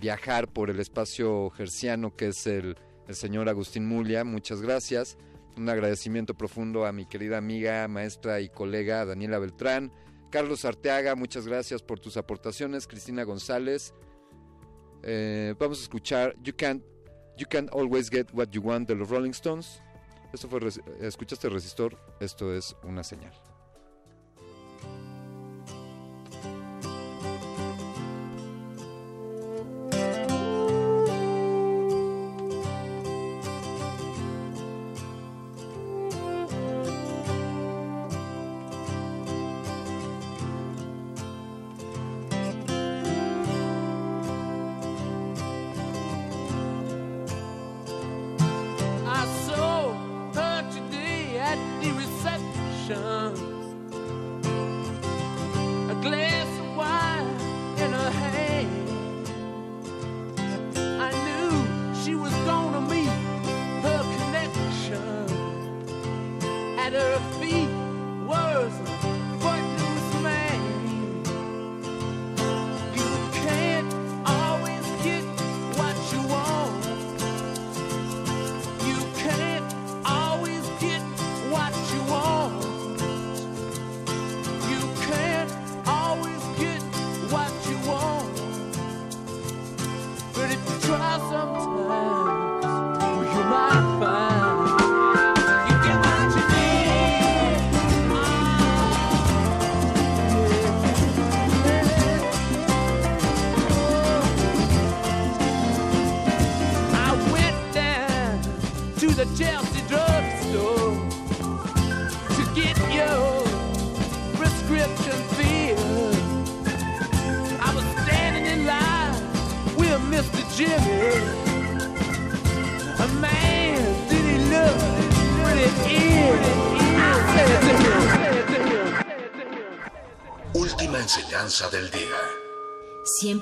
viajar por el espacio gerciano, que es el, señor Agustín Mulia. Muchas gracias. Un agradecimiento profundo a mi querida amiga, maestra y colega Daniela Beltrán. Carlos Arteaga, muchas gracias por tus aportaciones. Cristina González. Eh, vamos a escuchar You Can't, you can't Always Get What You Want de los Rolling Stones. Esto fue, escuchaste Resistor, esto es una señal.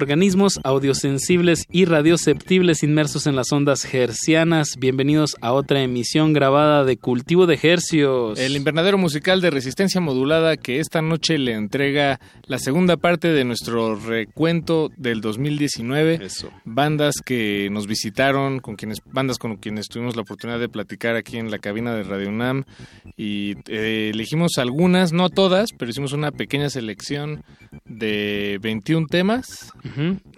Organismos audiosensibles y radioceptibles inmersos en las ondas hercianas. Bienvenidos a otra emisión grabada de Cultivo de Hercios. El invernadero musical de resistencia modulada que esta noche le entrega la segunda parte de nuestro recuento del 2019. Eso. Bandas que nos visitaron, con quienes, bandas con quienes tuvimos la oportunidad de platicar aquí en la cabina de Radio UNAM. Y eh, elegimos algunas, no todas, pero hicimos una pequeña selección de 21 temas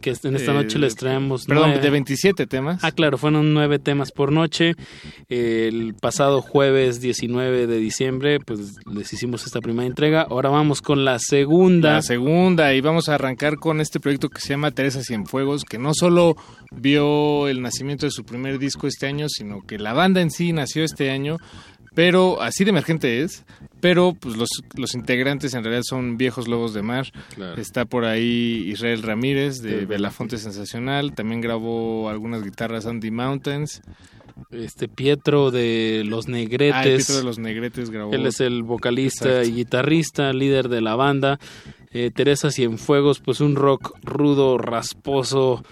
que en esta noche les traemos... Perdón, de 27 temas. Ah, claro, fueron nueve temas por noche. El pasado jueves 19 de diciembre, pues les hicimos esta primera entrega. Ahora vamos con la segunda. La segunda, y vamos a arrancar con este proyecto que se llama Teresa Cienfuegos, que no solo vio el nacimiento de su primer disco este año, sino que la banda en sí nació este año pero así de emergente es, pero pues los, los integrantes en realidad son viejos lobos de mar. Está por ahí Israel Ramírez de Belafonte Sensacional, también grabó algunas guitarras Andy Mountains. Este Pietro de Los Negretes. Ah, Pietro de Los Negretes grabó. Él es el vocalista y guitarrista, líder de la banda. Eh, Teresa Cienfuegos, pues un rock rudo, rasposo,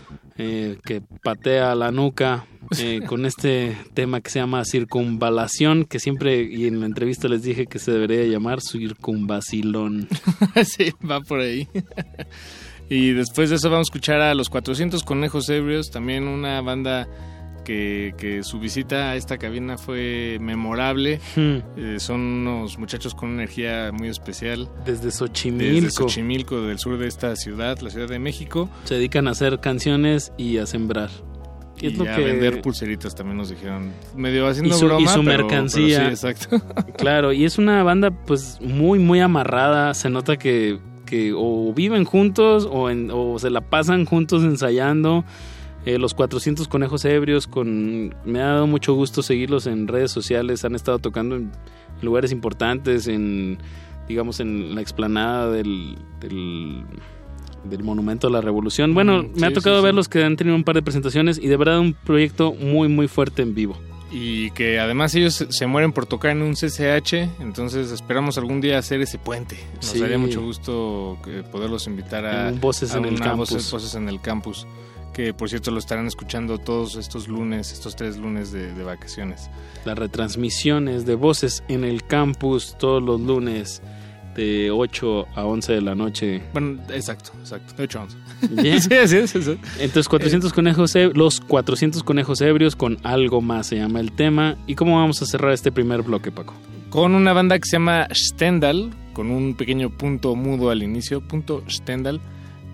eh, que patea la nuca eh, [LAUGHS] con este tema que se llama circunvalación, que siempre y en la entrevista les dije que se debería llamar circunvacilón. [LAUGHS] sí, va por ahí. [LAUGHS] y después de eso vamos a escuchar a los 400 Conejos Ebrios, también una banda que, su visita a esta cabina fue memorable. Hmm. Eh, son unos muchachos con una energía muy especial. Desde Xochimilco. Desde Xochimilco, del sur de esta ciudad, la Ciudad de México. Se dedican a hacer canciones y a sembrar. Y, a vender pulseritas también nos dijeron, medio haciendo y broma, y su mercancía. exacto. [LAUGHS] claro, y es una banda pues muy, muy amarrada. Se nota que, que o viven juntos o, o se la pasan juntos ensayando. Eh, los 400 conejos ebrios, con me ha dado mucho gusto seguirlos en redes sociales, han estado tocando en lugares importantes, en digamos en la explanada del, del, Monumento a la Revolución. Bueno, mm, me ha tocado verlos que han tenido un par de presentaciones y de verdad un proyecto muy muy fuerte en vivo. Y que además ellos se mueren por tocar en un CCH, entonces esperamos algún día hacer ese puente. Nos daría mucho gusto eh, poderlos invitar a, voces en el campus. voces en el campus que por cierto lo estarán escuchando todos estos lunes, estos tres lunes de, vacaciones. Las retransmisiones de voces en el campus todos los lunes de 8 a 11 de la noche. Bueno, exacto, exacto, de 8 a 11. [LAUGHS] sí, sí, sí, Entonces 400 conejos, los 400 conejos ebrios con algo más se llama el tema. ¿Y cómo vamos a cerrar este primer bloque, Paco? Con una banda que se llama Stendhal, con un pequeño punto mudo al inicio, punto Stendhal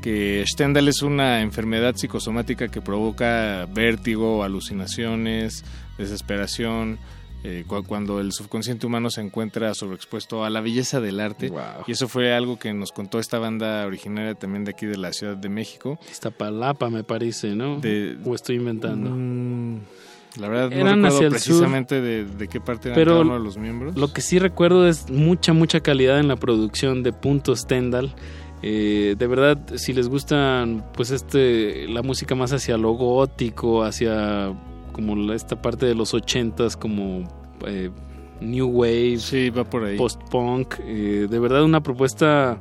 que Stendhal es una enfermedad psicosomática que provoca vértigo, alucinaciones, desesperación, eh, cuando el subconsciente humano se encuentra sobreexpuesto a la belleza del arte. Y eso fue algo que nos contó esta banda originaria también de aquí de la Ciudad de México. Esta palapa me parece, ¿no? ¿O estoy inventando? Mm, la verdad no recuerdo precisamente de, qué parte eran cada uno de los miembros. Lo que sí recuerdo es mucha, mucha calidad en la producción de Punto Stendhal. Eh, de verdad, si les gusta pues este la música más hacia lo gótico, hacia como esta parte de los ochentas, como eh, new wave, sí, va por ahí. post punk, eh, de verdad una propuesta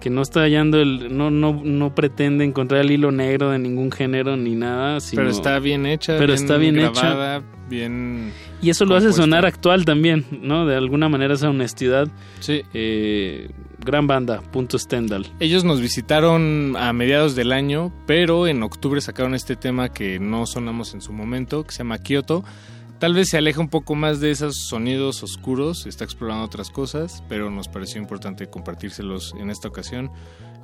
que no está hallando el no no no pretende encontrar el hilo negro de ningún género ni nada pero está bien hecha pero está bien grabada, hecha. bien y eso lo hace sonar actual también no de alguna manera esa honestidad. Sí. Eh, gran banda punto Stendhal ellos nos visitaron a mediados del año pero en octubre sacaron este tema que no sonamos en su momento que se llama Kyoto Tal vez se aleja un poco más de esos sonidos oscuros, está explorando otras cosas, pero nos pareció importante compartírselos en esta ocasión.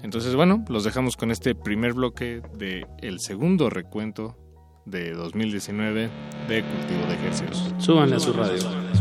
Entonces, bueno, los dejamos con este primer bloque de el segundo recuento de 2019 de Cultivo de Ejercicios. Súbanle a su radio.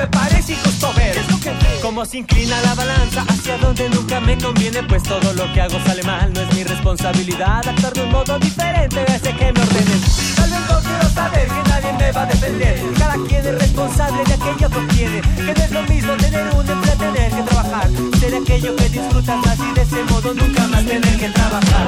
me parece injusto ver cómo se inclina la balanza hacia donde nunca me conviene, pues todo lo que hago sale mal. No es mi responsabilidad actuar de un modo diferente desde que me ordenen. Tal vez no quiero saber que nadie me va a defender. Cada quien es responsable de aquello que tiene. Que no es lo mismo tener un empleo, tener que trabajar. Ser aquello que disfrutas más y de ese modo nunca más tener que trabajar.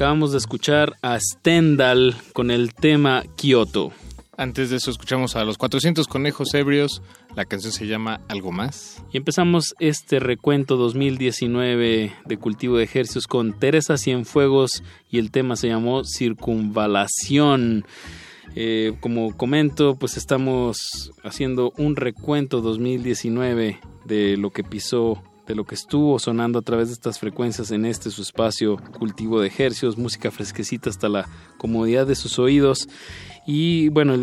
Acabamos de escuchar a Stendhal con el tema Kyoto. Antes de eso escuchamos a los 400 conejos ebrios. La canción se llama Algo más. Y empezamos este recuento 2019 de cultivo de ejercicios con Teresa Cienfuegos y el tema se llamó Circunvalación. Eh, como comento, pues estamos haciendo un recuento 2019 de lo que pisó, de lo que estuvo sonando a través de estas frecuencias en este su espacio cultivo de ejercicios, música fresquecita hasta la comodidad de sus oídos. Y bueno,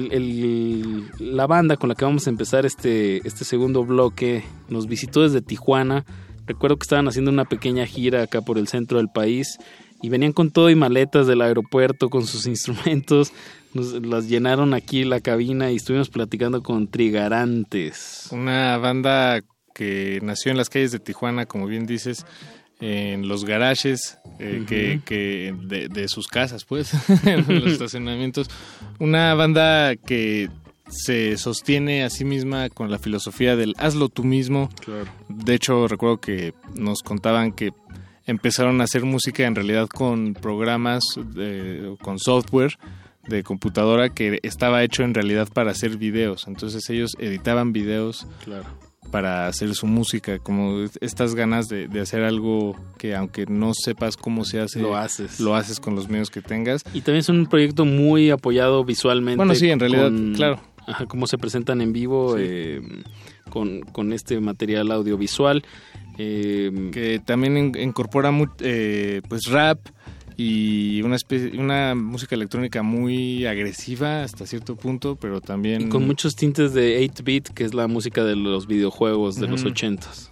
la banda con la que vamos a empezar este, este segundo bloque nos visitó desde Tijuana. Recuerdo que estaban haciendo una pequeña gira acá por el centro del país y venían con todo y maletas del aeropuerto con sus [LAUGHS] instrumentos. Nos las llenaron aquí la cabina y estuvimos platicando con Trigarantes. Una banda que nació en las calles de Tijuana, como bien dices, en los garajes eh, que, de, de sus casas, pues, [LAUGHS] en los [LAUGHS] estacionamientos. Una banda que se sostiene a sí misma con la filosofía del hazlo tú mismo. De hecho, recuerdo que nos contaban que empezaron a hacer música en realidad con programas, de- con software de computadora que estaba hecho en realidad para hacer videos. Entonces ellos editaban videos Claro. Para hacer su música, como estas ganas de, de hacer algo que aunque no sepas cómo se hace, Lo haces. lo haces con los medios que tengas. Y también es un proyecto muy apoyado visualmente. Bueno, sí, en realidad, con- claro. Ajá, cómo se presentan en vivo eh, con, con este material audiovisual. eh, que también in- incorpora mu- eh, pues rap y una especie, una música electrónica muy agresiva hasta cierto punto, pero también y con muchos tintes de 8-bit, que es la música de los videojuegos de los Ujú. 80s.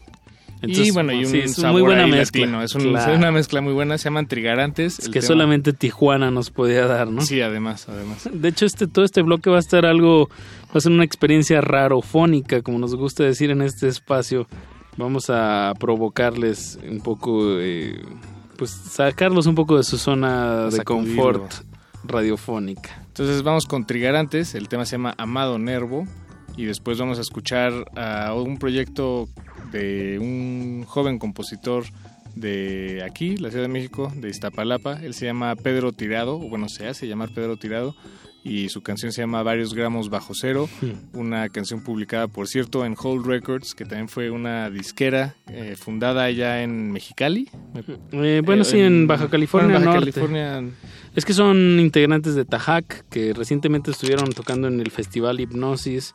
y bueno, y un sí, es sabor muy buena ahí mezcla. latino. Es, un- Claro. es una mezcla muy buena, se llaman Trigarantes. Es que tema. solamente Tijuana nos podía dar, ¿no? Sí, además, además. De hecho, este, todo este bloque va a estar algo, va a ser una experiencia rarofónica, como nos gusta decir en este espacio. Vamos a provocarles un poco, eh, pues sacarlos un poco de su zona de confort radiofónica. Entonces vamos con Trigarantes, el tema se llama Amado Nervo y después vamos a escuchar a un proyecto de un joven compositor de aquí, la Ciudad de México, de Iztapalapa. Él se llama Pedro Tirado, o bueno, se hace llamar Pedro Tirado y su canción se llama Varios Gramos Bajo Cero, una canción publicada, por cierto, en Hold Records, que también fue una disquera eh, fundada allá en Mexicali. Eh, bueno, Eh, sí, en Baja California bueno, en Baja Norte. California Es que son integrantes de Tajac que recientemente estuvieron tocando en el festival Hipnosis.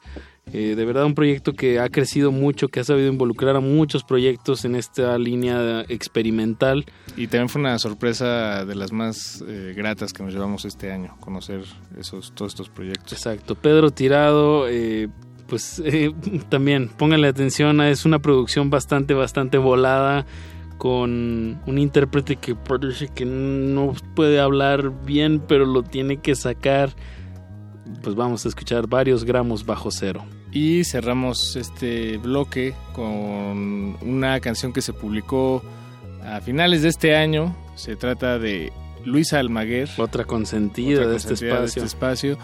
Eh, de verdad un proyecto que ha crecido mucho, que ha sabido involucrar a muchos proyectos en esta línea experimental. Y también fue una sorpresa de las más eh, gratas que nos llevamos este año, conocer esos, todos estos proyectos. Exacto, Pedro Tirado, eh, pues [LAUGHS] también pónganle atención, es una producción bastante, bastante volada con un intérprete que parece que no puede hablar bien, pero lo tiene que sacar. Pues vamos a escuchar varios gramos bajo cero. Y cerramos este bloque con una canción que se publicó a finales de este año. Se trata de Luisa Almaguer. Otra consentida, Otra de, este de este espacio,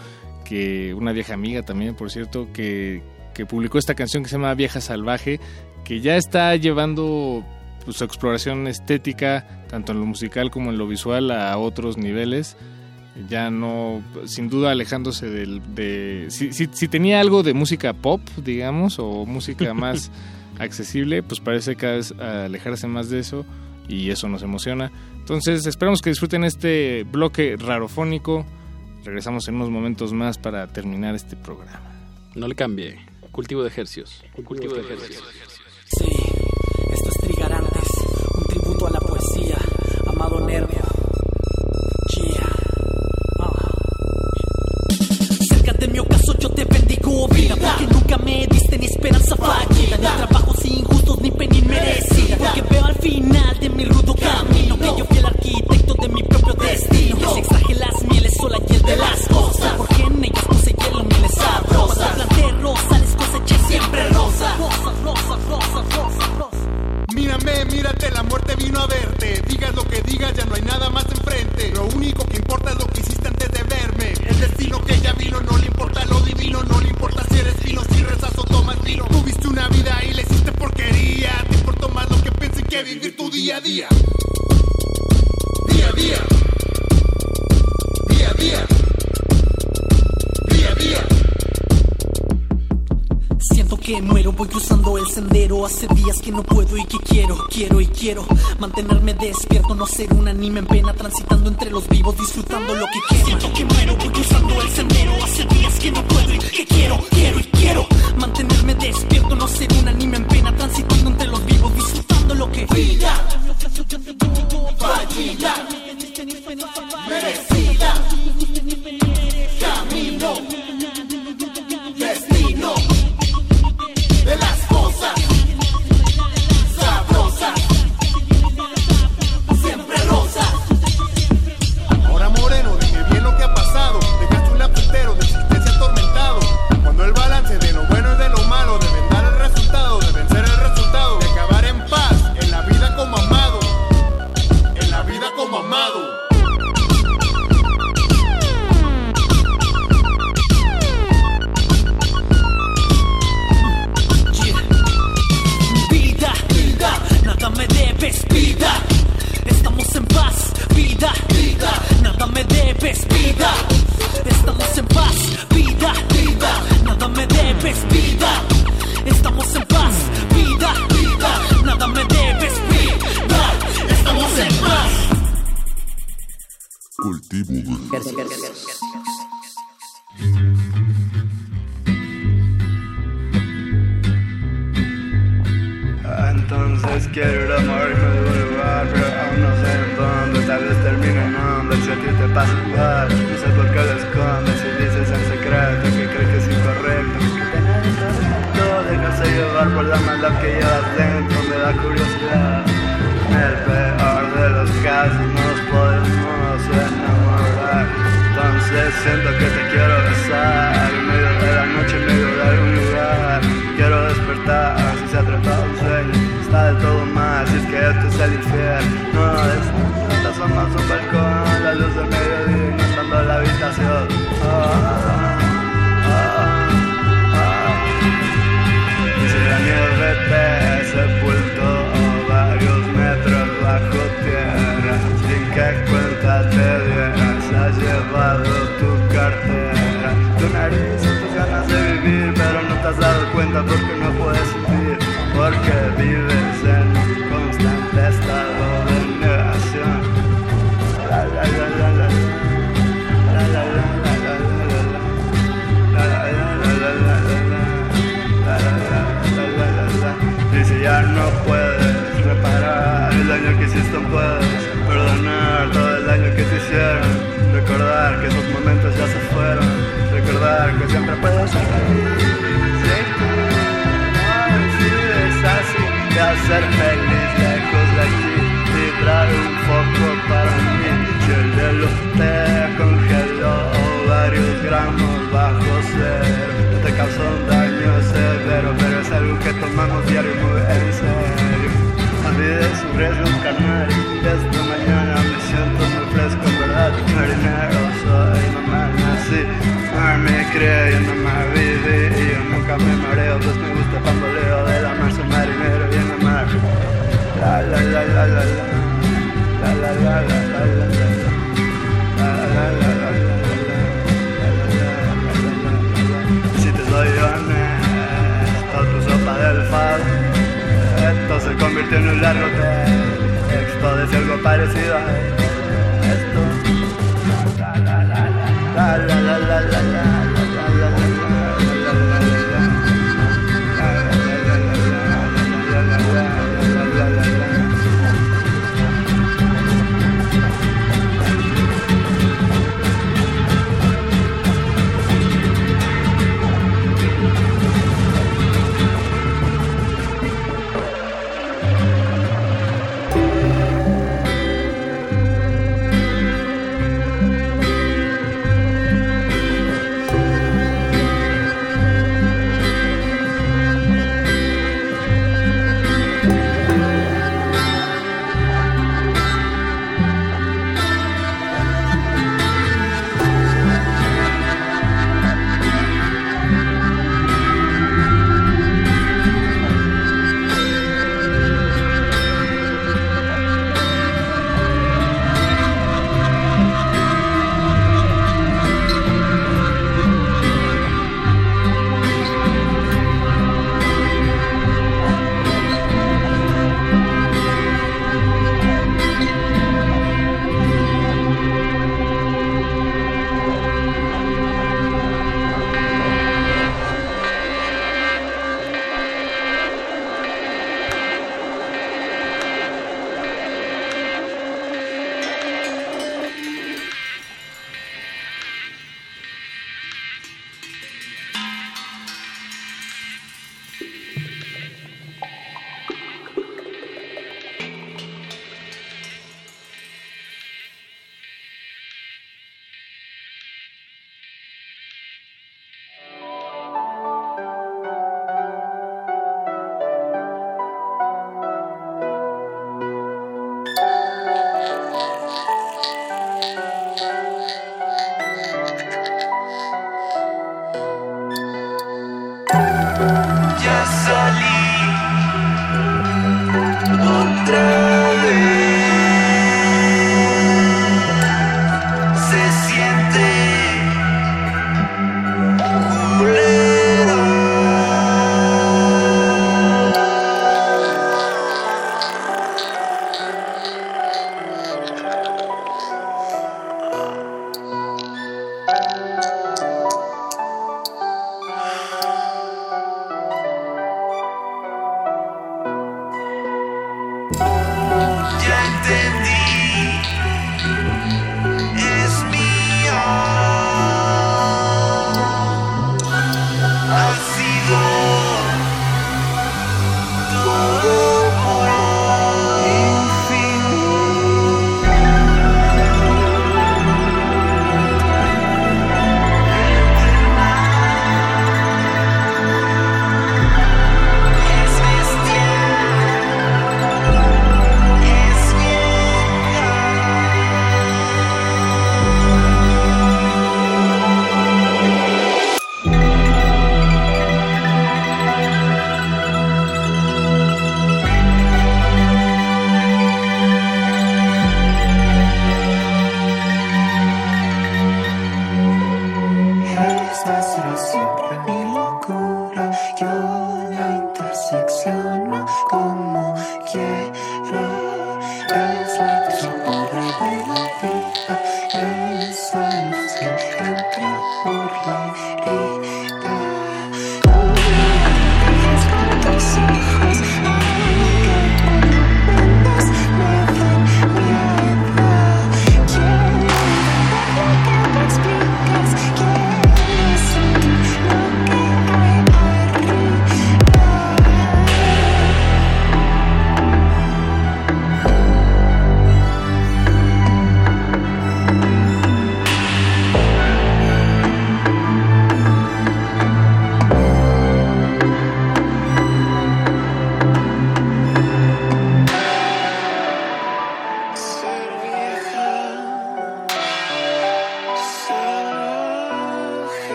que una vieja amiga también, por cierto, que, que publicó esta canción que se llama Vieja Salvaje, que ya está llevando pues, su exploración estética, tanto en lo musical como en lo visual, a otros niveles. Ya no, sin duda alejándose del, de... Si, si, si tenía algo de música pop, digamos, o música [LAUGHS] más accesible, pues parece cada vez alejarse más de eso y eso nos emociona. Entonces esperamos que disfruten este bloque rarofónico. Regresamos en unos momentos más para terminar este programa. No le cambie. Cultivo de ejercicios. Cultivo de ejercicios. Sí, esperanza fallida Ni trabajos injustos ni pena inmerecida Porque veo al final de mi rudo camino Que yo fui el arquitecto de mi Hace días que no puedo y que quiero, quiero y quiero. Mantenerme despierto, no ser un anime en pena, transitando entre los vivos, disfrutando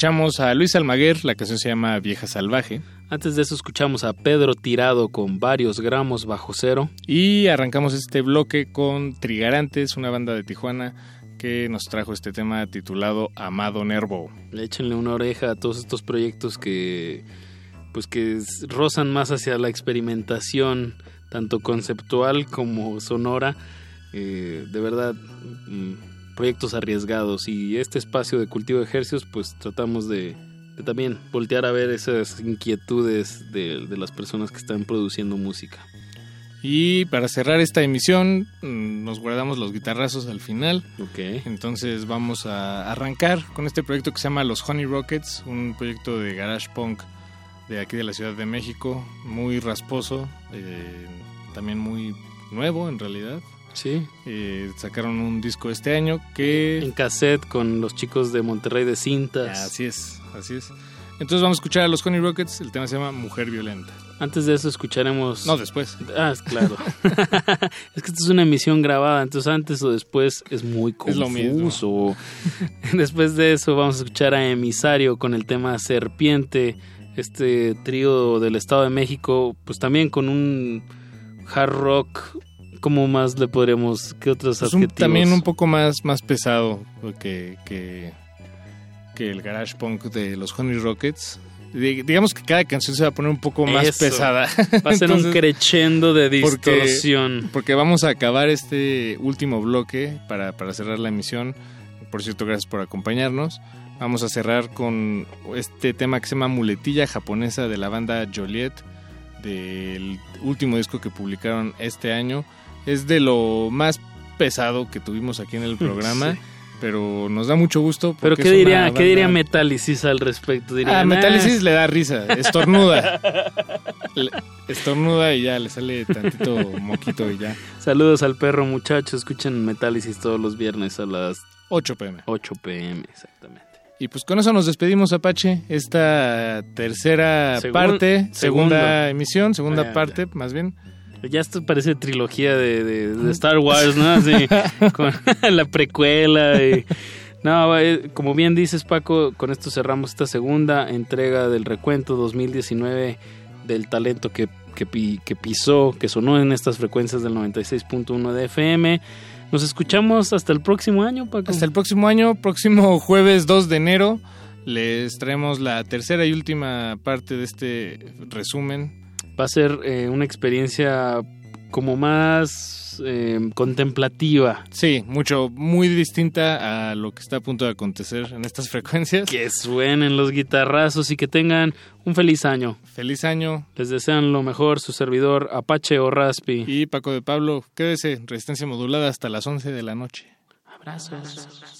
Escuchamos a Luis Almaguer, la canción se llama Vieja Salvaje. Antes de eso escuchamos a Pedro Tirado con varios gramos bajo cero. Y arrancamos este bloque con Trigarantes, una banda de Tijuana que nos trajo este tema titulado Amado Nervo. Échenle una oreja a todos estos proyectos que pues que rozan más hacia la experimentación, tanto conceptual como sonora. Eh, de verdad, mm, proyectos arriesgados. Y este espacio de cultivo de ejercicios, pues tratamos de, de también voltear a ver esas inquietudes de, de las personas que están produciendo música. Y para cerrar esta emisión, mm, nos guardamos los guitarrazos al final. Ok. Entonces vamos a arrancar con este proyecto que se llama Los Honey Rockets, un proyecto de garage punk de aquí de la Ciudad de México, muy rasposo, eh, también muy nuevo en realidad. Sí. Eh, sacaron un disco este año que... En cassette con los chicos de Monterrey de cintas. Así es, así es. Entonces vamos a escuchar a los Honey Rockets, el tema se llama Mujer Violenta. Antes de eso escucharemos... No, después. Ah, es claro. [LAUGHS] [LAUGHS] es que esta es una emisión grabada, entonces antes o después es muy Es lo confuso. [LAUGHS] después de eso vamos a escuchar a Emisario con el tema Serpiente, este trío del Estado de México, pues también con un hard rock, ¿cómo más le podríamos, qué otros Es un- adjetivos? también un poco más, más pesado que, que, que el garage punk de los Honey Rockets. Di- Digamos que cada canción se va a poner un poco más Eso. pesada. Va a ser un [LAUGHS] crescendo de porque- distorsión. Porque, vamos a acabar este último bloque para, para cerrar la emisión. Por cierto, gracias por acompañarnos. Vamos a cerrar con este tema que se llama Muletilla japonesa de la banda Joliet, del último disco que publicaron este año. Es de lo más pesado que tuvimos aquí en el [LAUGHS] programa. Sí. Pero nos da mucho gusto. Pero ¿qué diría, ¿qué diría Metálisis al respecto? Diría, Ah. Metálisis le da risa, estornuda. [LAUGHS] Estornuda y ya le sale tantito moquito y ya. Saludos al perro, muchachos. Escuchen Metálisis todos los viernes a las 8 pm. 8 pm, exactamente. Y pues con eso nos despedimos, Apache. Esta tercera Segun- parte, segunda emisión, segunda Ah, parte, más bien. Ya esto parece trilogía de, de- de Star Wars, ¿no? Así, [LAUGHS] con [LAUGHS] la precuela. Y... No, eh, como bien dices, Paco, con esto cerramos esta segunda entrega del recuento 2019 del talento que, que, que pisó, que sonó en estas frecuencias del 96.1 de FM. Nos escuchamos hasta el próximo año, Paco. Hasta el próximo año, próximo jueves 2 de enero, les traemos la tercera y última parte de este resumen. Va a ser eh, una experiencia como más eh, contemplativa. Sí, mucho, muy distinta a lo que está a punto de acontecer en estas frecuencias. Que suenen los guitarrazos y que tengan un feliz año. Feliz año. Les desean lo mejor su servidor Apache o Raspi. Y Paco de Pablo, quédese, resistencia modulada hasta las 11 de la noche. Abrazos. Thank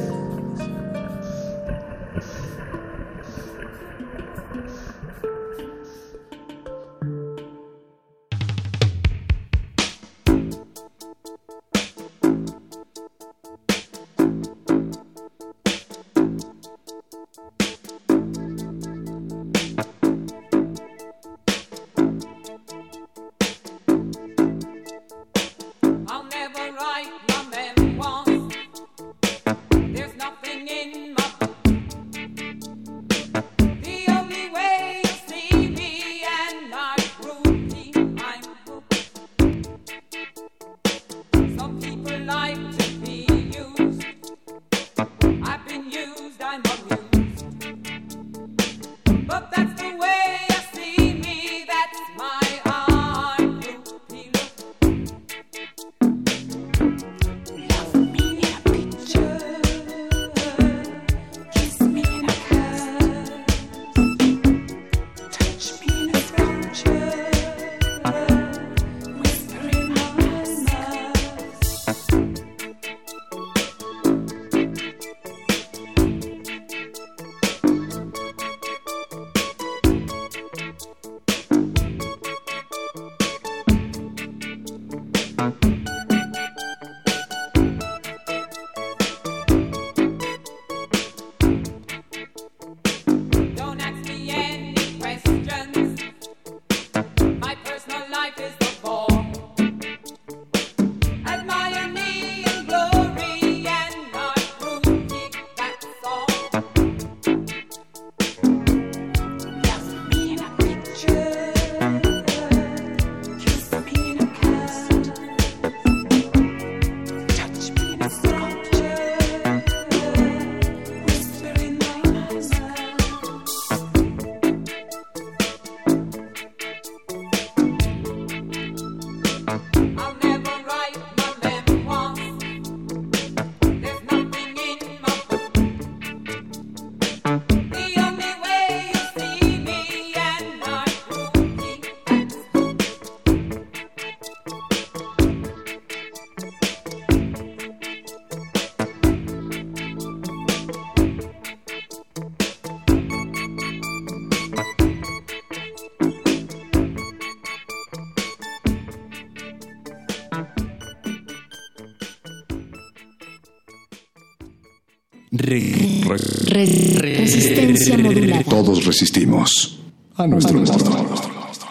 Resistencia modulada. Todos resistimos a nuestro modo.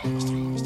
Me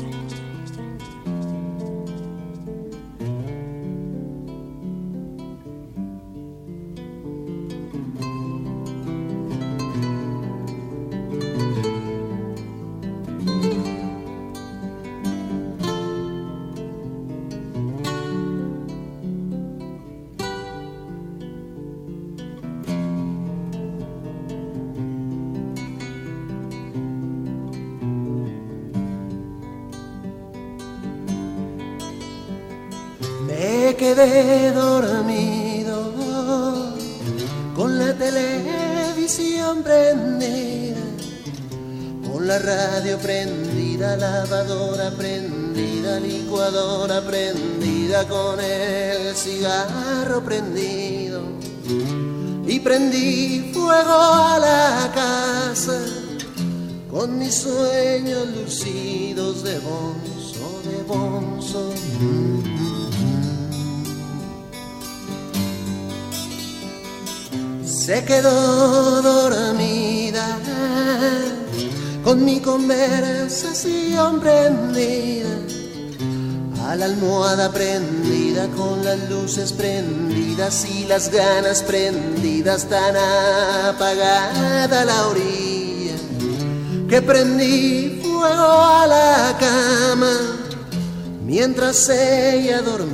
quedó dormida con mi conversación prendida, a la almohada prendida, con las luces prendidas y las ganas prendidas, tan apagada la orilla, que prendí fuego a la cama, mientras ella dormía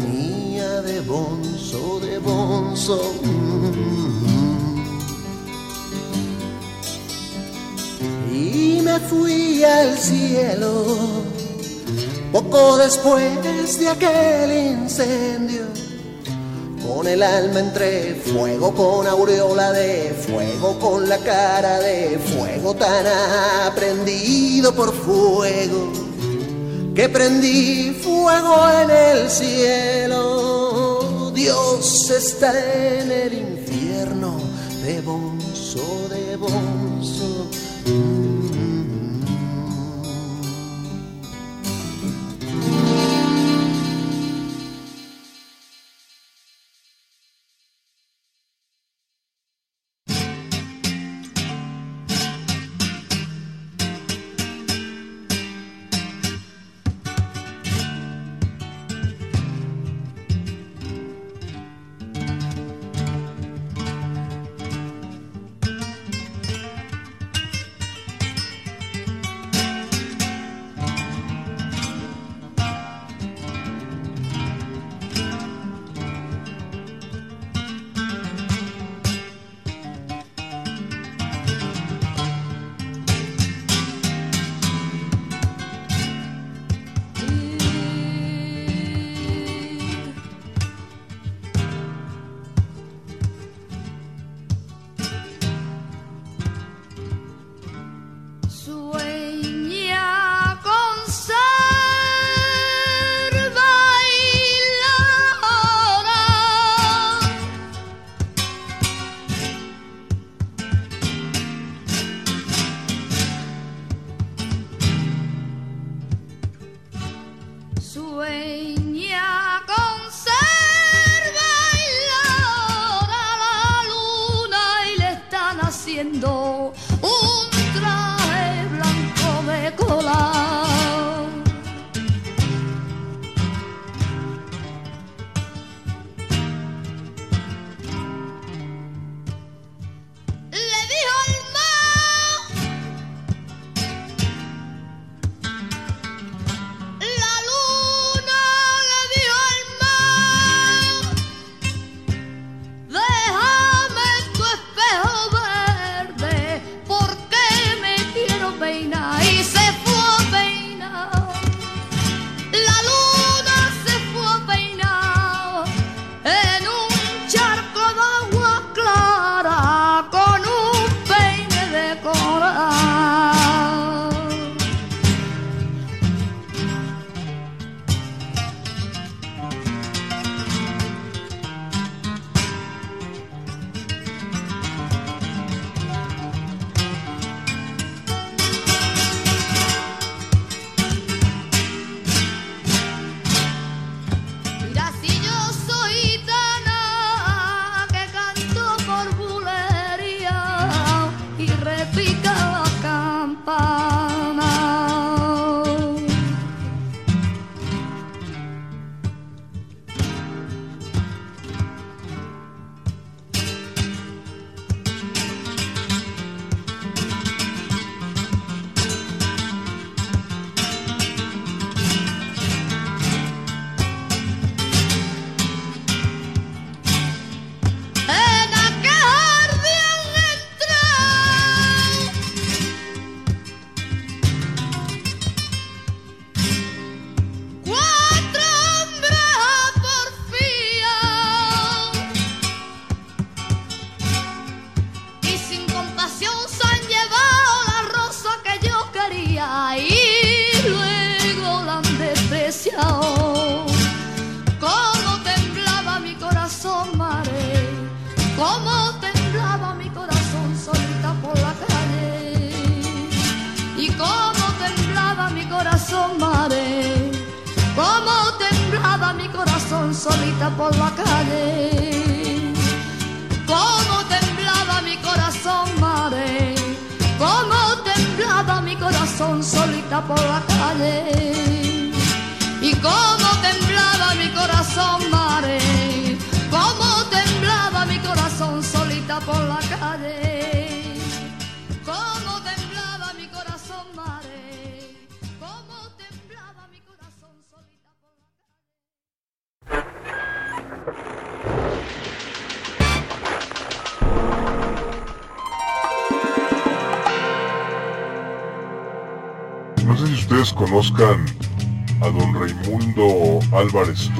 fui al cielo. Poco después de aquel incendio, con el alma entre fuego, con aureola de fuego, con la cara de fuego tan aprendido por fuego, que prendí fuego en el cielo. Dios está en el infierno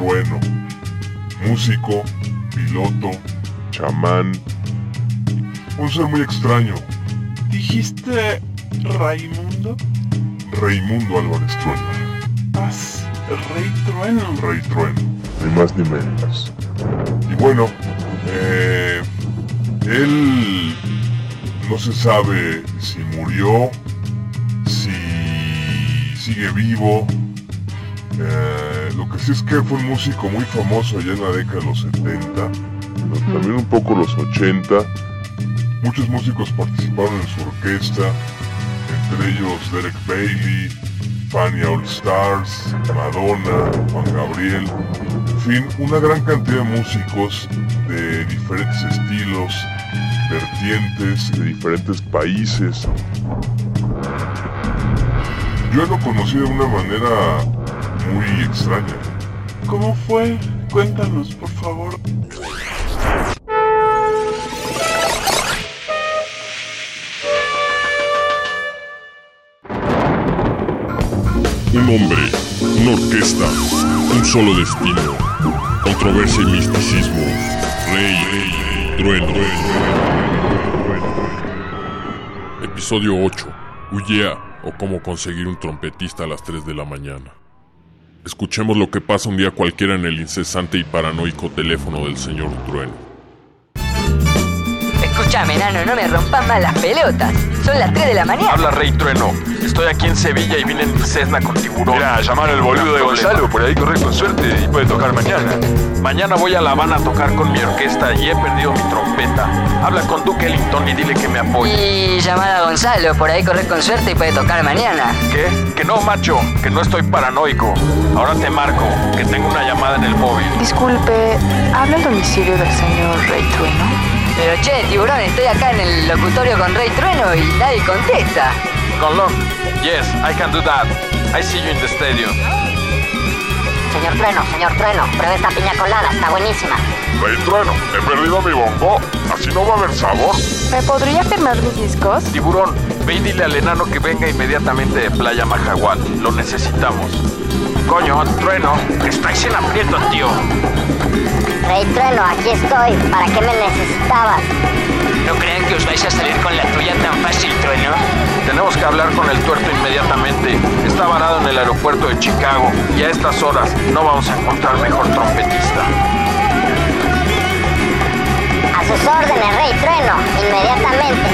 Trueno, músico, piloto, chamán, un ser muy extraño, ¿Dijiste Raimundo? Raimundo Álvarez Trueno, Paz, Rey Trueno. Rey Trueno, ni más ni menos. Y bueno, eh, él no se sabe si murió, si sigue vivo. Eh, lo que sí es que fue un músico muy famoso allá en la década de los 70, pero también un poco los 80. Muchos músicos participaron en su orquesta, entre ellos Derek Bailey, Fania All Stars, Madonna, Juan Gabriel, en fin, una gran cantidad de músicos de diferentes estilos, vertientes, de diferentes países. Yo lo conocí de una manera muy extraña. ¿Cómo fue? Cuéntanos, por favor. Un hombre, una orquesta, un solo destino, controversia y misticismo, rey, rey, trueno. Episodio 8. Huyea o cómo conseguir un trompetista a las 3 de la mañana. Escuchemos lo que pasa un día cualquiera en el incesante y paranoico teléfono del señor Trueno. Escúchame, nano, no me rompas más las pelotas. Son las 3 de la mañana. Habla Rey Trueno. Estoy aquí en Sevilla y vine en Cessna con tiburón. Mira, llamar al boludo de Gonzalo, por ahí corre con suerte y puede tocar mañana. Mañana voy a La Habana a tocar con mi orquesta y he perdido mi trompeta. Habla con Duke Ellington y dile que me apoye. Y llamar a Gonzalo, por ahí correr con suerte y puede tocar mañana. ¿Qué? Que no, macho, que no estoy paranoico. Ahora te marco, que tengo una llamada en el móvil. Disculpe, ¿habla el domicilio del señor Rey Trueno? Pero che, tiburón, estoy acá en el locutorio con Rey Trueno y nadie contesta. Colón, yes, I can do that. I see you in the stadium. Señor Trueno, señor Trueno, pruebe esta piña colada, está buenísima. Rey Trueno, he perdido mi bongo. Así no va a haber sabor. ¿Me podría firmar mis discos? Tiburón, ve y dile al enano que venga inmediatamente de Playa Majagual. Lo necesitamos. Coño, Trueno, estáis en aprietos, tío. Rey Trueno, aquí estoy. ¿Para qué me necesitabas? No crean que os vais a salir con la tuya tan fácil, Trueno. Tenemos que hablar con el tuerto inmediatamente. Está varado en el aeropuerto de Chicago y a estas horas no vamos a encontrar mejor trompetista. A sus órdenes, Rey Trueno, inmediatamente.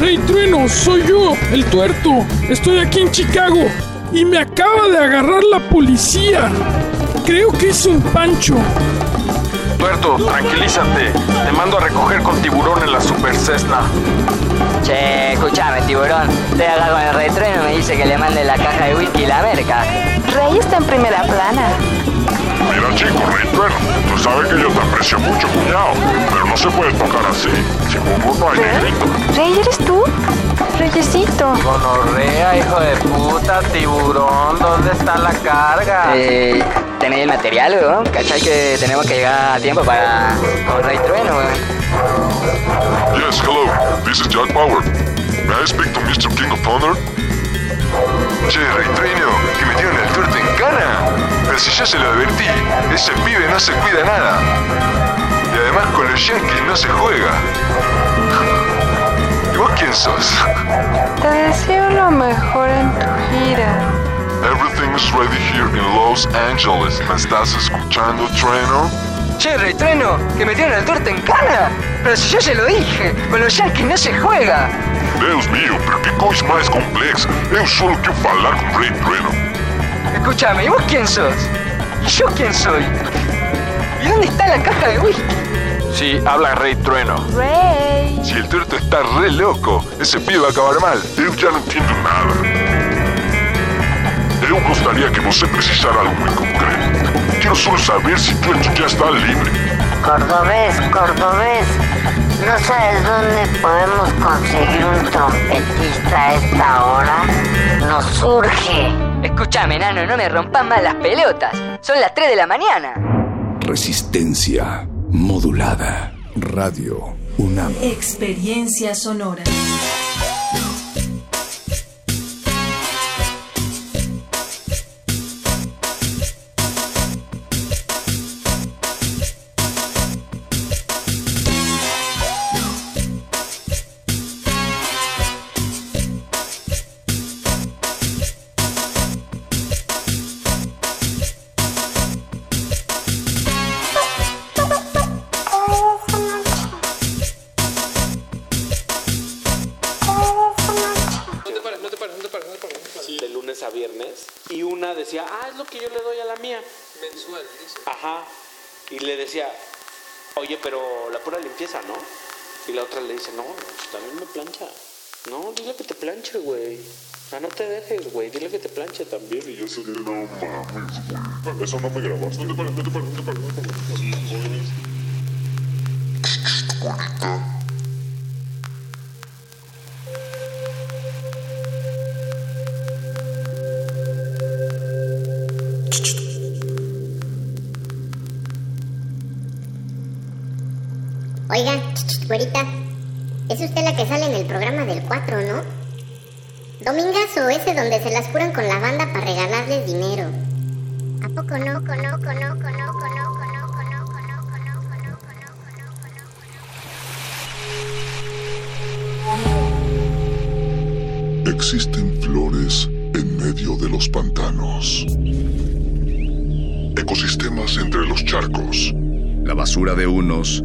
Rey Trueno, soy yo, el tuerto. Estoy aquí en Chicago y me acaba de agarrar la policía. Creo que es un pancho. Tuerto, tranquilízate. Te mando a recoger con tiburón en la Super Cessna. Che, escúchame, tiburón. Estoy acá con el Rey Trueno y me dice que le mande la caja de whisky y la merca. Rey está en primera plana. Mira chico, Rey Trueno, tú sabes que yo te aprecio mucho, cuñado. Pero no se puede tocar así. Sin burro no hay negrito. Rey, ¿eres tú? Reyesito. Gonorrea, hijo de puta, tiburón, ¿dónde está la carga? Eh, ¿Tenéis el material, weón? ¿Cachai que tenemos que llegar a tiempo para con Rey Trueno, weón? Yes, hello. This is Jack Power. May I speak to Mr. King of Thunder? Che, Rey Trueno, que metieron el tuerto en cana. Pero si ya se lo advertí, ese pibe no se cuida nada. Y además con los yankees no se juega. ¿Y vos quién sos? Te deseo lo mejor en tu gira. Everything is ready here in Los Angeles. ¿Me estás escuchando, Trueno? Che, Retrueno, que metieron el torte en cana. Pero si yo se lo dije, con los yankees no se juega. Deus mío, pero que coisa mais complexa. Eu solo quero falar com Ray Trueno. Escúchame, ¿y vos quién sos? ¿Y yo quién soy? ¿Y dónde está la caja de whisky? Sí, habla Rey Trueno. Ray. Si el tuerto está re loco, esse pibe vai acabar mal. Eu já não entendo nada. Eu gostaria que você precisara algo em concreto. Quero só saber se tuerto já está livre. Cordobés, cordobés, ¿no sabes dónde podemos conseguir un trompetista a esta hora? Nos surge. Escúchame, nano, no me rompas más las pelotas. Son las 3 de la mañana. Resistencia modulada. Radio UNAM. Experiencia sonora. Y la otra le dice, no, pues también me plancha. No, dile que te planche, güey. O sea, no te dejes, güey. Dile que te planche también. Y yo soy de no mames, güey. Eso no me grabas. No te pares, no te pares, no te pares. Oiga, Güerita, es usted la que sale en el programa del 4, ¿no? Domingas o ese donde se las curan con la banda para regalarles dinero. ¿A poco no, no, no, no, no, no? Existen flores en medio de los pantanos. Ecosistemas entre los charcos. La basura de unos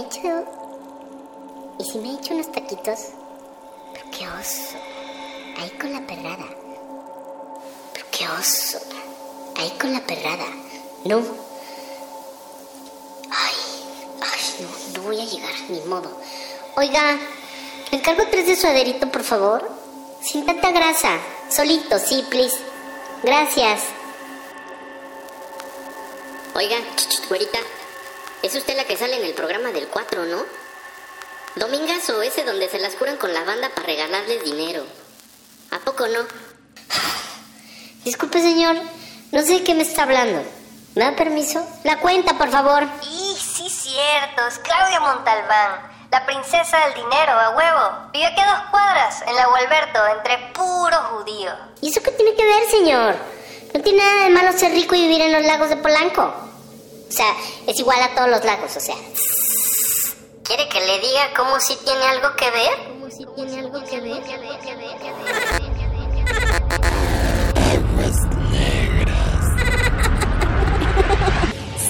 ¿Y si me echo... ¿Y si me echo unos taquitos? Pero qué oso. Ahí con la perrada. Pero qué oso. Ahí con la perrada. No. Ay, ay, no, no voy a llegar, ni modo. Oiga, ¿le encargo tres de suaderito, por favor? Sin tanta grasa. Solito, sí, please. Gracias. Oiga, güerita. Es usted la que sale en el programa del 4, ¿no? Domingazo, ese donde se las curan con la banda para regalarles dinero. ¿A poco no? [SIGHS] Disculpe, señor. No sé de qué me está hablando. ¿Me da permiso? La cuenta, por favor. Y sí, cierto, es Claudia Montalbán, la princesa del dinero, a huevo. Vive aquí a dos cuadras, en la Gualberto, entre puro judío. ¿Y eso qué tiene que ver, señor? No tiene nada de malo ser rico y vivir en los lagos de Polanco. O sea, es igual a todos los lagos, o sea. ¿Quiere que le diga cómo si tiene algo que ver? Como si tiene algo que ver.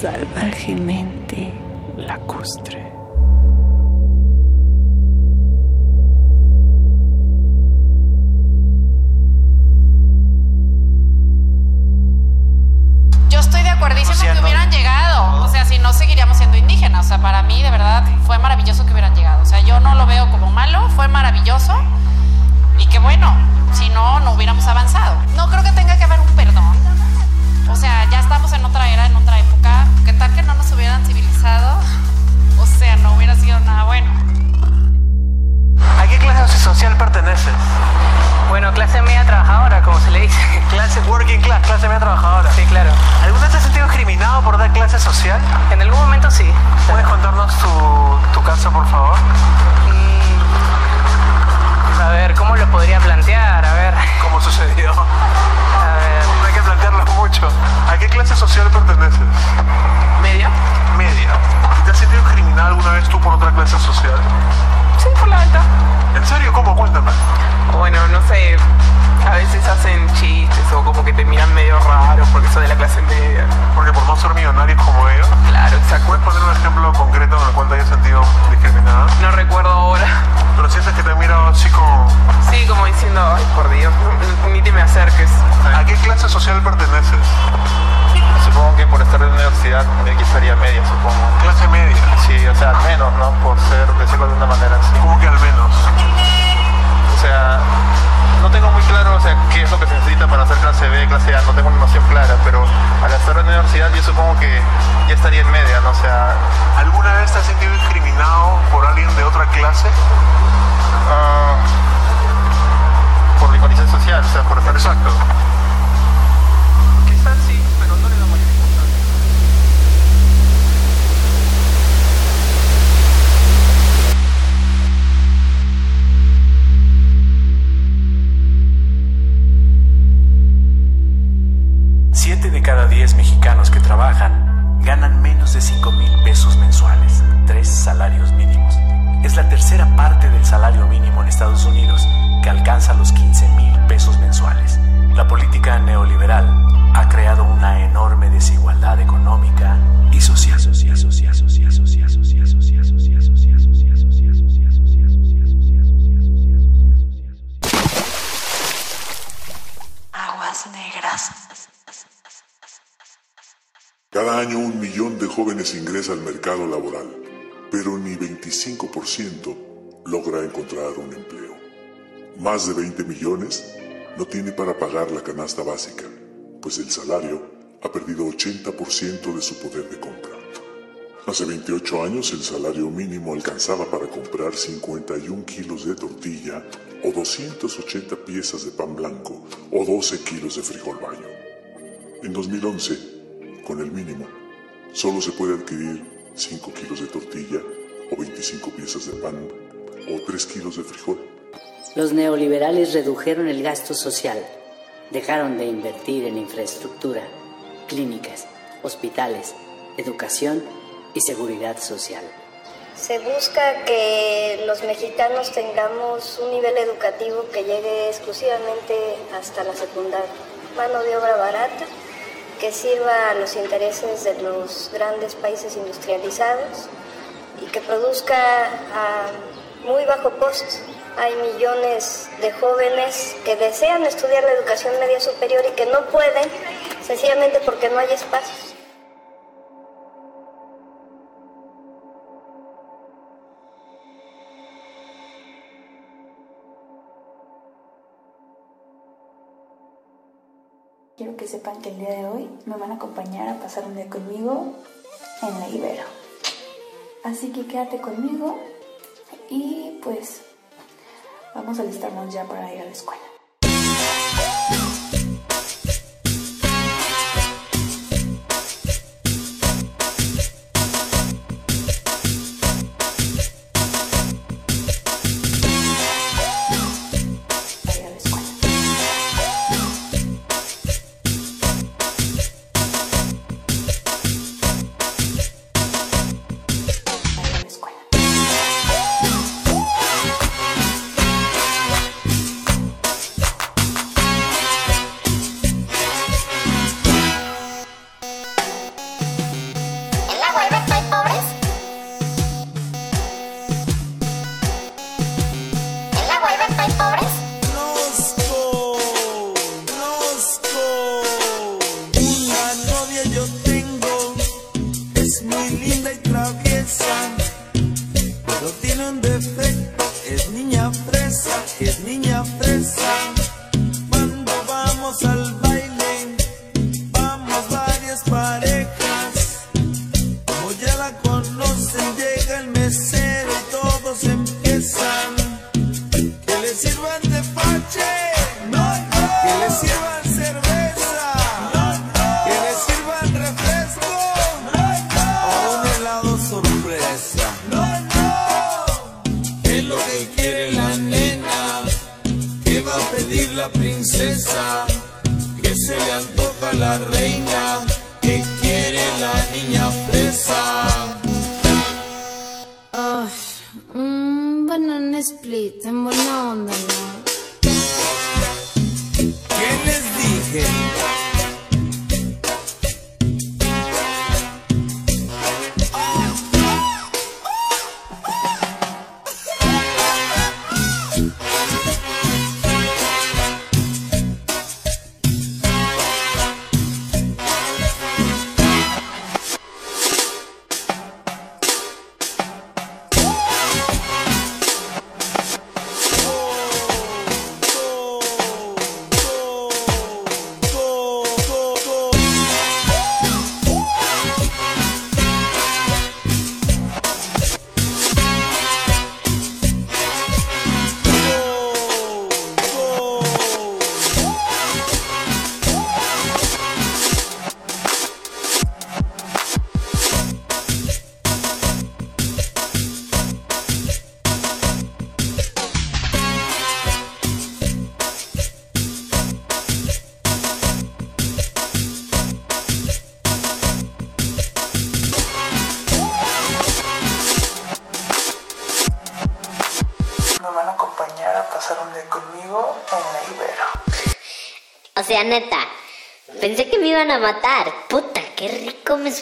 Salvajemente lacustre. Acuerdísimo que hubieran llegado. O sea, si no seguiríamos siendo indígenas. O sea, para mí, de verdad, fue maravilloso que hubieran llegado. O sea, yo no lo veo como malo, fue maravilloso. Y que bueno, Si no, no hubiéramos avanzado. No creo que tenga que haber un perdón. O sea, ya estamos en otra era, en otra época. ¿Qué tal que no nos hubieran civilizado? O sea, no hubiera sido nada bueno. ¿A qué clase social perteneces? Bueno, clase media trabajadora, como se le dice. [LAUGHS] Clase working class, clase media trabajadora. Sí, claro. ¿Alguna vez te has sentido discriminado por dar clase social? En algún momento sí. ¿Puedes contarnos tu, tu caso, por favor? A ver, ¿cómo lo podría plantear? A ver. ¿Cómo sucedió? [LAUGHS] A ver. No hay que plantearlo mucho. ¿A qué clase social perteneces? ¿Media? Media. ¿Y ¿Te has sentido discriminado alguna vez tú por otra clase social? Por la. ¿En serio? ¿Cómo? Cuéntame. Bueno, no sé. A veces hacen chistes o como que te miran medio raro porque soy de la clase media. Porque por no ser millonarios como ellos. Claro, exacto. ¿Puedes poner un ejemplo concreto en el cual te hayas sentido discriminada? No recuerdo ahora. Pero sientes que te mirado así como... Sí, como diciendo, ay, por Dios, ni te me acerques. ¿A qué clase social perteneces? Supongo que por estar en la universidad tendría que estaría media, supongo. Clase media. Sí, o sea, al menos, ¿no? Por ser, decirlo de una manera así. ¿Cómo que al menos? O sea, no tengo muy claro, o sea, qué es lo que se necesita para hacer clase B, clase A, no tengo una noción clara, pero al estar en la universidad yo supongo que ya estaría en media, ¿no? O sea, ¿Alguna vez te has sentido discriminado por alguien de otra clase? ah, por mi condición social, o sea, por ejemplo. Exacto. Cada diez mexicanos que trabajan ganan menos de 5 mil pesos mensuales, tres salarios mínimos. Es la tercera parte del salario mínimo en Estados Unidos, que alcanza los 15 mil pesos mensuales. La política neoliberal ha creado una enorme desigualdad económica y social. social, social, Cada año un millón de jóvenes ingresa al mercado laboral, pero ni 25% logra encontrar un empleo. Más de 20 millones no tiene para pagar la canasta básica, pues el salario ha perdido 80% de su poder de compra. Hace 28 años el salario mínimo alcanzaba para comprar 51 kilos de tortilla o 280 piezas de pan blanco o 12 kilos de frijol baño. En 2011, con el mínimo, solo se puede adquirir 5 kilos de tortilla o 25 piezas de pan o 3 kilos de frijol. Los neoliberales redujeron el gasto social, dejaron de invertir en infraestructura, clínicas, hospitales, educación y seguridad social. Se busca que los mexicanos tengamos un nivel educativo que llegue exclusivamente hasta la secundaria. Mano de obra barata que sirva a los intereses de los grandes países industrializados y que produzca a muy bajo costo. Hay millones de jóvenes que desean estudiar la educación media superior y que no pueden sencillamente porque no hay espacios. Que sepan que el día de hoy me van a acompañar a pasar un día conmigo en la Ibero. Así que quédate conmigo y pues vamos a alistarnos ya para ir a la escuela. Les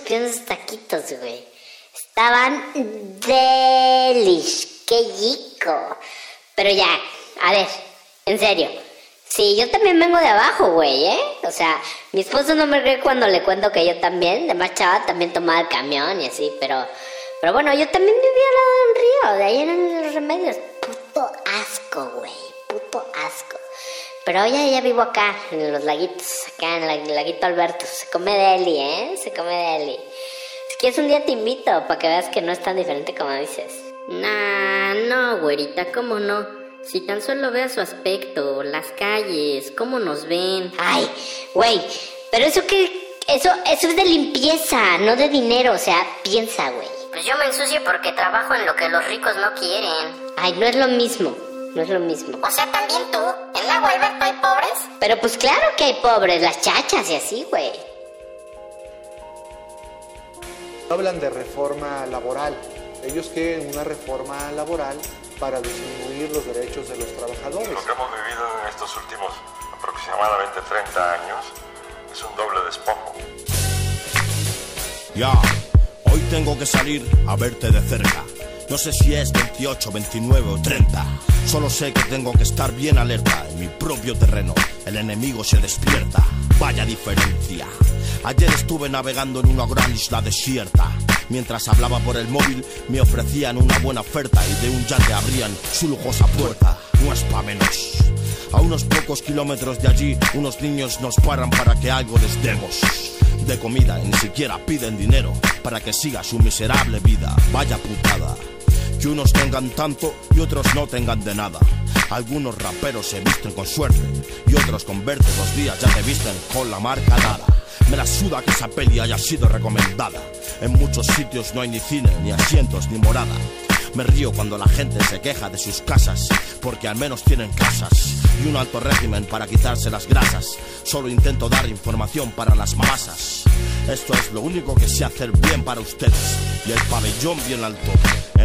esos taquitos, güey. Estaban delish, qué rico. Pero ya, a ver, en serio. Sí, yo también vengo de abajo, güey, ¿eh? O sea, mi esposo no me ríe cuando le cuento que yo también, de más chava, también tomaba el camión y así, pero... Pero bueno, yo también vivía al lado de río, de ahí en los remedios. Puto asco, güey, puto asco. Pero ya, ya vivo acá, en los laguitos, acá en el laguito Alberto. Se come deli, ¿eh? Se come deli. Si quieres un día te invito para que veas que no es tan diferente como dices. Nah, no, güerita, ¿cómo no? Si tan solo veas su aspecto, las calles, cómo nos ven. Ay, güey, pero eso que... Eso, eso es de limpieza, no de dinero, o sea, piensa, güey. Pues yo me ensucio porque trabajo en lo que los ricos no quieren. Ay, no es lo mismo, no es lo mismo. O sea, también tú, en la Guayberto hay pobres. Pero pues claro que hay pobres, las chachas y así, güey. Hablan de reforma laboral. Ellos quieren una reforma laboral para disminuir los derechos de los trabajadores. Lo que hemos vivido en estos últimos aproximadamente 30 años es un doble despojo. Ya, hoy tengo que salir a verte de cerca. No sé si es 28, 29 o 30. Solo sé que tengo que estar bien alerta en mi propio terreno. El enemigo se despierta. Vaya diferencia. Ayer estuve navegando en una gran isla desierta. Mientras hablaba por el móvil, me ofrecían una buena oferta y de un yate abrían su lujosa puerta. No es pa' menos. A unos pocos kilómetros de allí, unos niños nos paran para que algo les demos. De comida ni siquiera piden dinero para que siga su miserable vida. Vaya putada. Que unos tengan tanto y otros no tengan de nada. Algunos raperos se visten con suerte y otros con verte dos días ya te visten con la marca dada. Me la suda que esa peli haya sido recomendada. En muchos sitios no hay ni cine, ni asientos, ni morada. Me río cuando la gente se queja de sus casas, porque al menos tienen casas y un alto régimen para quitarse las grasas. Solo intento dar información para las masas. Esto es lo único que sé hacer bien para ustedes. Y el pabellón bien alto.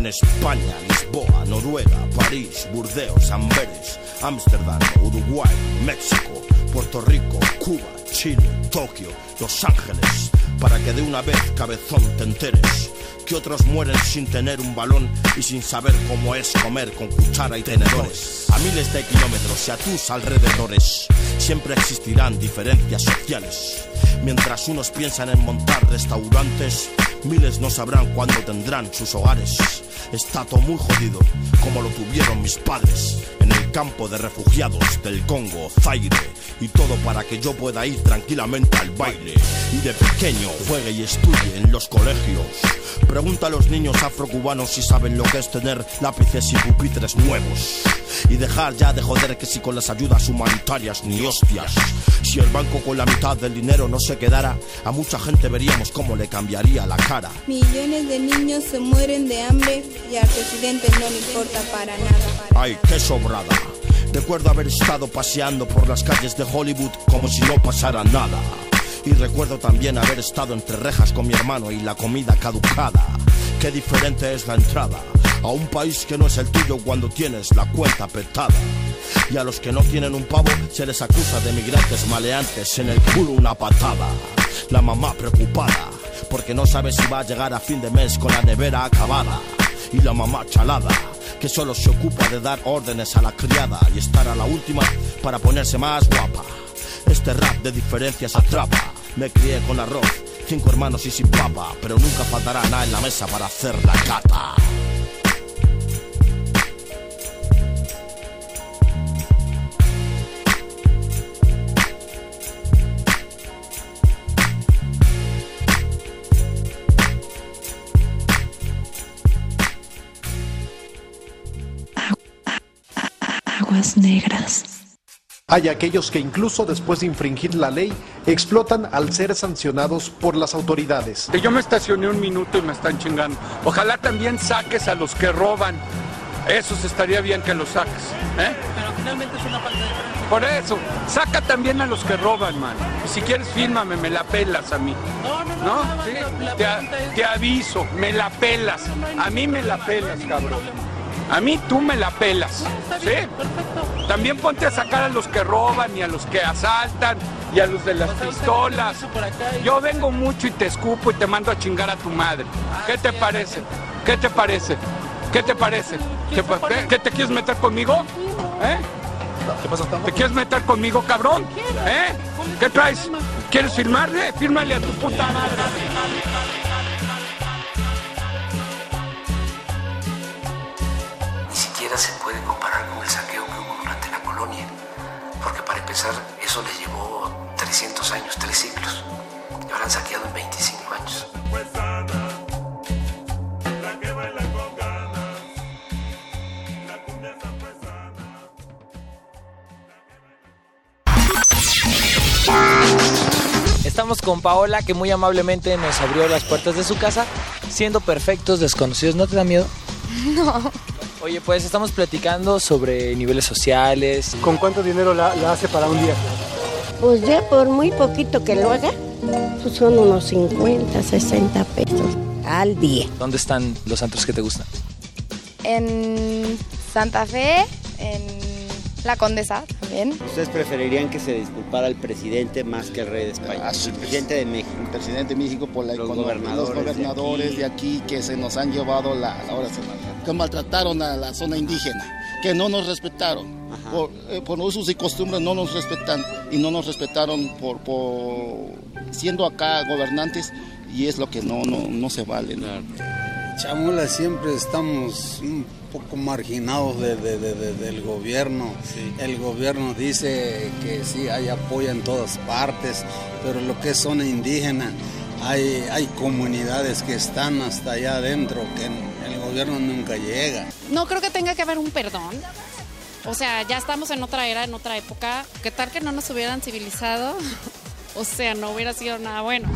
España, Lisboa, Noruega, París, Burdeos, Amberes, Ámsterdam, Uruguay, México, Puerto Rico, Cuba, Chile, Tokio, Los Ángeles. Para que de una vez, cabezón, te enteres que otros mueren sin tener un balón y sin saber cómo es comer con cuchara y tenedores. A miles de kilómetros y a tus alrededores siempre existirán diferencias sociales. Mientras unos piensan en montar restaurantes, miles no sabrán cuándo tendrán sus hogares. Está todo muy jodido, como lo tuvieron mis padres, en el campo de refugiados del Congo, Zaire, y todo para que yo pueda ir tranquilamente al baile. Y de pequeño juegue y estudie en los colegios. Pregunta a los niños afrocubanos si saben lo que es tener lápices y pupitres nuevos. Y dejar ya de joder que si con las ayudas humanitarias ni hostias. Si el banco con la mitad del dinero no se quedara, a mucha gente veríamos cómo le cambiaría la cara. Millones de niños se mueren de hambre y al presidente no le importa para nada. ¡Ay, qué sobrada! Recuerdo haber estado paseando por las calles de Hollywood como si no pasara nada. Y recuerdo también haber estado entre rejas con mi hermano y la comida caducada. Qué diferente es la entrada a un país que no es el tuyo cuando tienes la cuenta petada. Y a los que no tienen un pavo se les acusa de migrantes maleantes en el culo una patada. La mamá preocupada porque no sabe si va a llegar a fin de mes con la nevera acabada. Y la mamá chalada que solo se ocupa de dar órdenes a la criada y estar a la última para ponerse más guapa. Este rap de diferencias atrapa. Me crié con arroz, cinco hermanos y sin papa, pero nunca faltará nada en la mesa para hacer la cata. Hay aquellos que incluso después de infringir la ley explotan al ser sancionados por las autoridades. Que yo me estacioné un minuto y me están chingando. Ojalá también saques a los que roban. Eso estaría bien que los saques. ¿eh? Pero finalmente es una falta de Por eso, saca también a los que roban, man. Y si quieres, fírmame, me la pelas a mí. No, no, no. ¿No? nada más Sí. la- la Te, pregunta es- te aviso, me la pelas. A mí me la pelas, cabrón. A mí tú me la pelas. ¿Sí? También ponte a sacar a los que roban y a los que asaltan y a los de las pistolas. Yo vengo mucho y te escupo y te mando a chingar a tu madre. ¿Qué te parece? ¿Qué te parece? ¿Qué te parece? ¿Qué, qué- qué te quieres meter conmigo? ¿Eh? ¿Te quieres meter conmigo, cabrón? ¿Eh? ¿Qué traes? ¿Quieres firmarle? Fírmale a tu puta madre. Siquiera se puede comparar con el saqueo que hubo durante la colonia, porque para empezar eso les llevó 300 años, tres siglos, y ahora han saqueado en 25 años. Estamos con Paola que muy amablemente nos abrió las puertas de su casa, siendo perfectos desconocidos. ¿No te da miedo? [LAUGHS] No. Oye, pues estamos platicando sobre niveles sociales. ¿Con cuánto dinero la, la hace para un día? Pues ya por muy poquito que lo haga, pues son unos 50, 60 pesos al día. ¿Dónde están los antros que te gustan? En Santa Fe, en La Condesa también. ¿Ustedes preferirían que se disculpara al presidente más que al rey de España? El presidente de México. El presidente de México por la Los economía, gobernadores los gobernadores de aquí. que se nos han llevado la, la hora que maltrataron a la zona indígena, que no nos respetaron. Por, eh, por usos y costumbres no nos respetan y no nos respetaron por, por siendo acá gobernantes y es lo que no, no, no se vale. ¿no? Chamula siempre estamos un poco marginados de- de- de- de- del gobierno. El gobierno dice que sí hay apoyo en todas partes, pero lo que es zona indígena, hay, hay comunidades que están hasta allá adentro, que el gobierno nunca llega. No creo que tenga que haber un perdón. O sea, ya estamos en otra era, en otra época. ¿Qué tal que no nos hubieran civilizado? [LAUGHS] O sea, no hubiera sido nada bueno.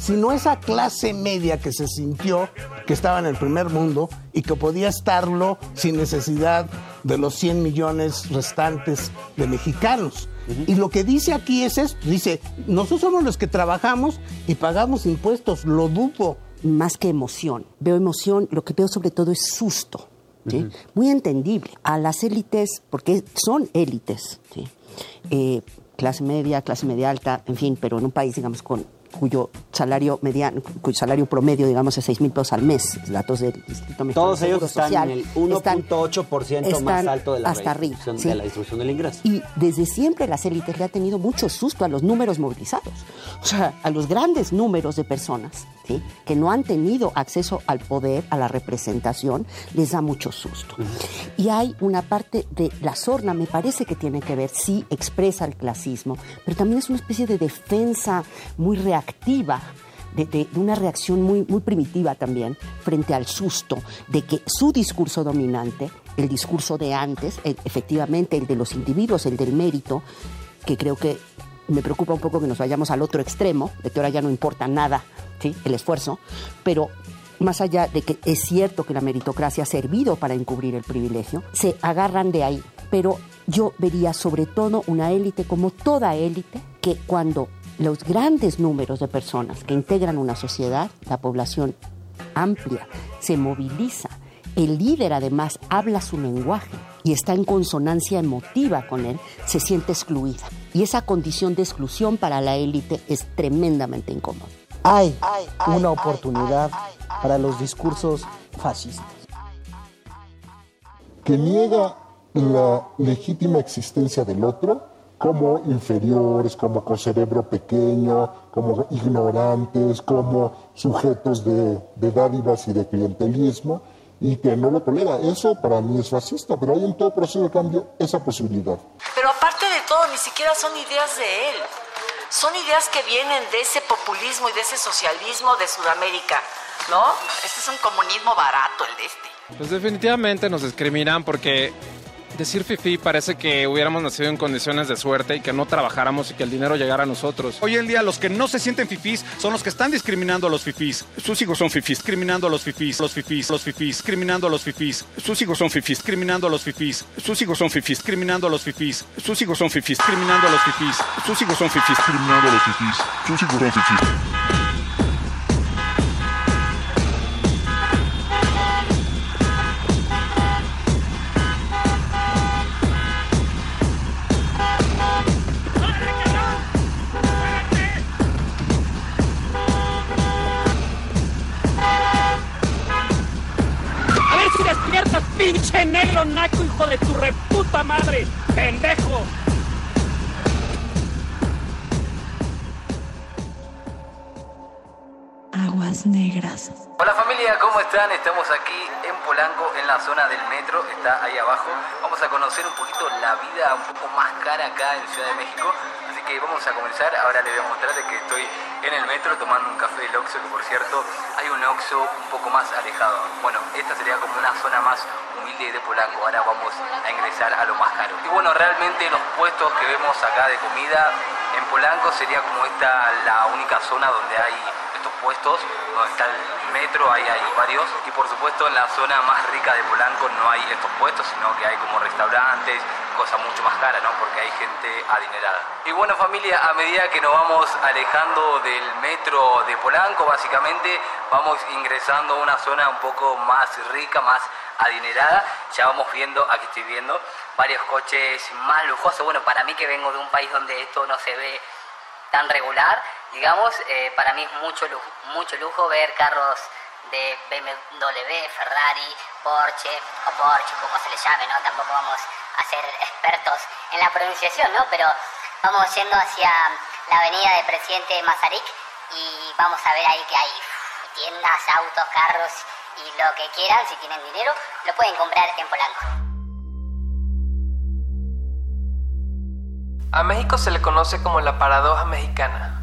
Sino esa clase media que se sintió que estaba en el primer mundo y que podía estarlo sin necesidad de los 100 millones restantes de mexicanos. Y lo que dice aquí es esto, dice, nosotros somos los que trabajamos y pagamos impuestos, lo dudo. Más que emoción, veo emoción, lo que veo sobre todo es susto. ¿sí? Muy entendible. A las élites, porque son élites, ¿sí? Eh, clase media, clase media alta, en fin, pero en un país, digamos, con cuyo salario mediano, cuyo salario promedio, digamos, es 6 mil pesos al mes, datos del Instituto Mexicano Todos ellos están Social, en el están- 1.8% más alto de la, hasta arriba, redistribución- sí. de la distribución del ingreso. Y desde siempre las élites le ha tenido mucho susto a los números movilizados. O sea, a los grandes números de personas que no han tenido acceso al poder, a la representación, les da mucho susto. Y hay una parte de la sorna, me parece que tiene que ver, sí, expresa el clasismo, pero también es una especie de defensa muy reactiva de, de- de una reacción muy, muy primitiva también frente al susto de que su discurso dominante, el discurso de antes, el- efectivamente el de los individuos, el del mérito, que creo que me preocupa un poco que nos vayamos al otro extremo, de que ahora ya no importa nada ¿sí? el esfuerzo, pero más allá de que es cierto que la meritocracia ha servido para encubrir el privilegio, se agarran de ahí. Pero yo vería sobre todo una élite como toda élite que cuando los grandes números de personas que integran una sociedad, la población amplia, se moviliza. El líder además habla su lenguaje y está en consonancia emotiva con él, se siente excluida. Y esa condición de exclusión para la élite es tremendamente incómoda. Hay una oportunidad para los discursos fascistas. que niega la legítima existencia del otro como inferiores, como con cerebro pequeño, como ignorantes, como sujetos de, de dádivas y de clientelismo, y que no lo tolera. Eso para mí es fascista, pero hay en todo proceso de cambio esa posibilidad. Pero aparte de todo, ni siquiera son ideas de él. Son ideas que vienen de ese populismo y de ese socialismo de Sudamérica, ¿no? Este es un comunismo barato, el de este. Pues definitivamente nos discriminan porque decir fifi parece que hubiéramos nacido en condiciones de suerte y que no trabajáramos y que el dinero llegara a nosotros. Hoy en día los que no se sienten fifís son los que están discriminando a los fifís. Sus hijos son fifís, discriminando a los fifís, los fifís, los fifís, discriminando a los fifís. Sus hijos son fifís, discriminando a los fifís. Sus hijos son fifís, discriminando a los fifís. Sus hijos son fifís, discriminando a los fifís. Sus hijos son fifís, discriminando a los fifís. Sus hijos son fifís. ¿Cómo están? Estamos aquí en Polanco, en la zona del metro, está ahí abajo. Vamos a conocer un poquito la vida un poco más cara acá en Ciudad de México. Así que vamos a comenzar. Ahora les voy a mostrar que estoy en el metro tomando un café del Oxxo, que por cierto hay un Oxxo un poco más alejado. Bueno, esta sería como una zona más humilde de Polanco. Ahora vamos a ingresar a lo más caro. Y bueno, realmente los puestos que vemos acá de comida en Polanco sería como esta la única zona donde hay puestos, donde está el metro, ahí hay varios. Y por supuesto en la zona más rica de Polanco no hay estos puestos, sino que hay como restaurantes, cosas mucho más caras, ¿no? Porque hay gente adinerada. Y bueno familia, a medida que nos vamos alejando del metro de Polanco, básicamente vamos ingresando a una zona un poco más rica, más adinerada. Ya vamos viendo, aquí estoy viendo, varios coches más lujosos. Bueno, para mí que vengo de un país donde esto no se ve tan regular, digamos, eh, para mí es mucho lujo, mucho lujo ver carros de BMW, Ferrari, Porsche o Porsche, como se le llame, ¿no? Tampoco vamos a ser expertos en la pronunciación, ¿no? Pero vamos yendo hacia la avenida de Presidente Mazarik y vamos a ver ahí que hay tiendas, autos, carros y lo que quieran, si tienen dinero, lo pueden comprar en Polanco. A México se le conoce como la paradoja mexicana.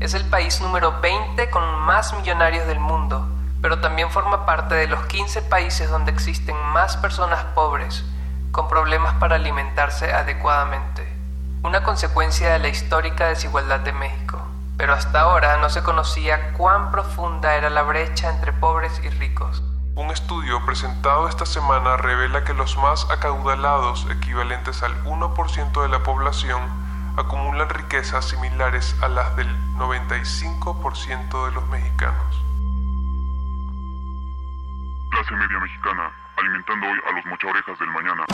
Es el país número 20 con más millonarios del mundo, pero también forma parte de los 15 países donde existen más personas pobres, con problemas para alimentarse adecuadamente. Una consecuencia de la histórica desigualdad de México. Pero hasta ahora no se conocía cuán profunda era la brecha entre pobres y ricos. Un estudio presentado esta semana revela que los más acaudalados, equivalentes al 1% de la población, acumulan riquezas similares a las del 95% de los mexicanos. Clase media mexicana, alimentando hoy a los mochaorejas del mañana.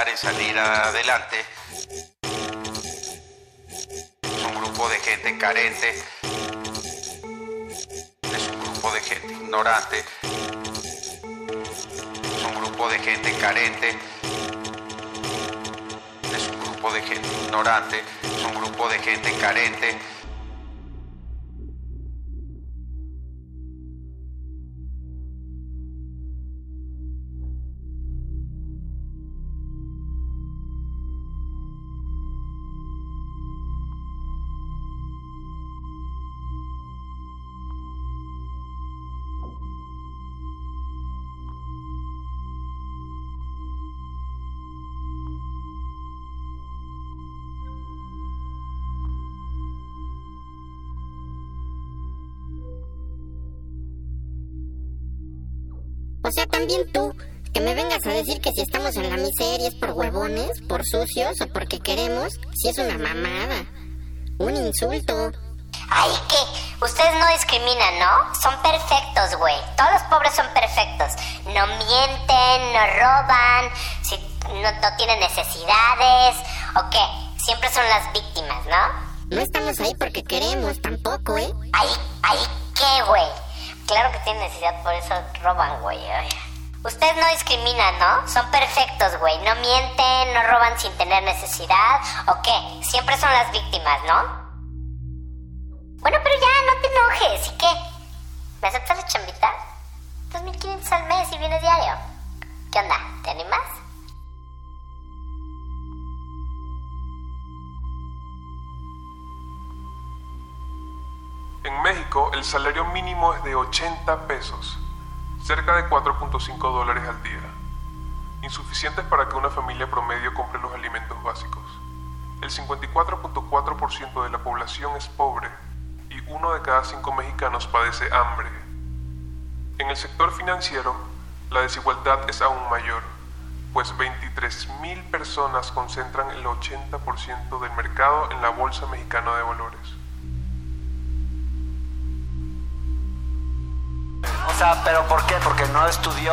En salir adelante. Estamos en la miseria es por huevones, por sucios o porque queremos, si es una mamada. Un insulto. Ay, ¿qué? Ustedes no discriminan, ¿no? Son perfectos, güey. Todos los pobres son perfectos. No mienten, no roban, si no, no tienen necesidades. ¿O qué? Siempre son las víctimas, ¿no? No estamos ahí porque queremos tampoco, ¿eh? Ay, ay, ¿qué, güey? Claro que tienen necesidad, por eso roban, güey. Ay. Ustedes no discriminan, ¿no? Son perfectos, güey. No mienten, no roban sin tener necesidad. ¿O qué? Siempre son las víctimas, ¿no? Bueno, pero ya, no te enojes. ¿Y qué? ¿Me aceptas la chambita? 2.500 al mes y vienes diario. ¿Qué onda? ¿Te animas? En México el salario mínimo es de 80 pesos, cerca de 4.5 dólares al día, insuficientes para que una familia promedio compre los alimentos básicos. El 54.4% de la población es pobre y uno de cada cinco mexicanos padece hambre. En el sector financiero, la desigualdad es aún mayor, pues 23.000 personas concentran el 80% del mercado en la Bolsa Mexicana de Valores. Sea, ¿pero por qué? Porque no estudió,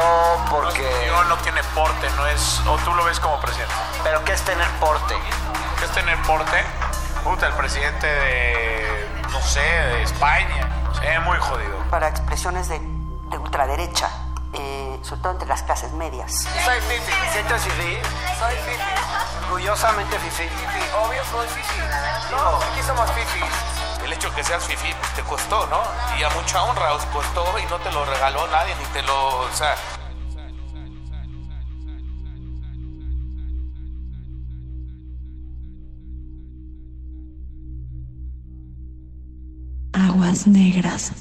porque... No, no tiene porte, no es... O tú lo ves como presidente. ¿Pero qué es tener porte? ¿Qué es tener porte? Puta, el presidente de... No sé, de España. Se muy jodido. Para expresiones de, de ultraderecha, eh, sobre todo entre las clases medias. Soy fifi. ¿Sientes fifi? Soy fifi. Orgullosamente fifi. Obvio soy fifi. No, aquí somos fifis el hecho que seas fifi pues, te costó, ¿no? Y a mucha honra os costó y no te lo regaló nadie, ni te lo. O sea, aguas negras.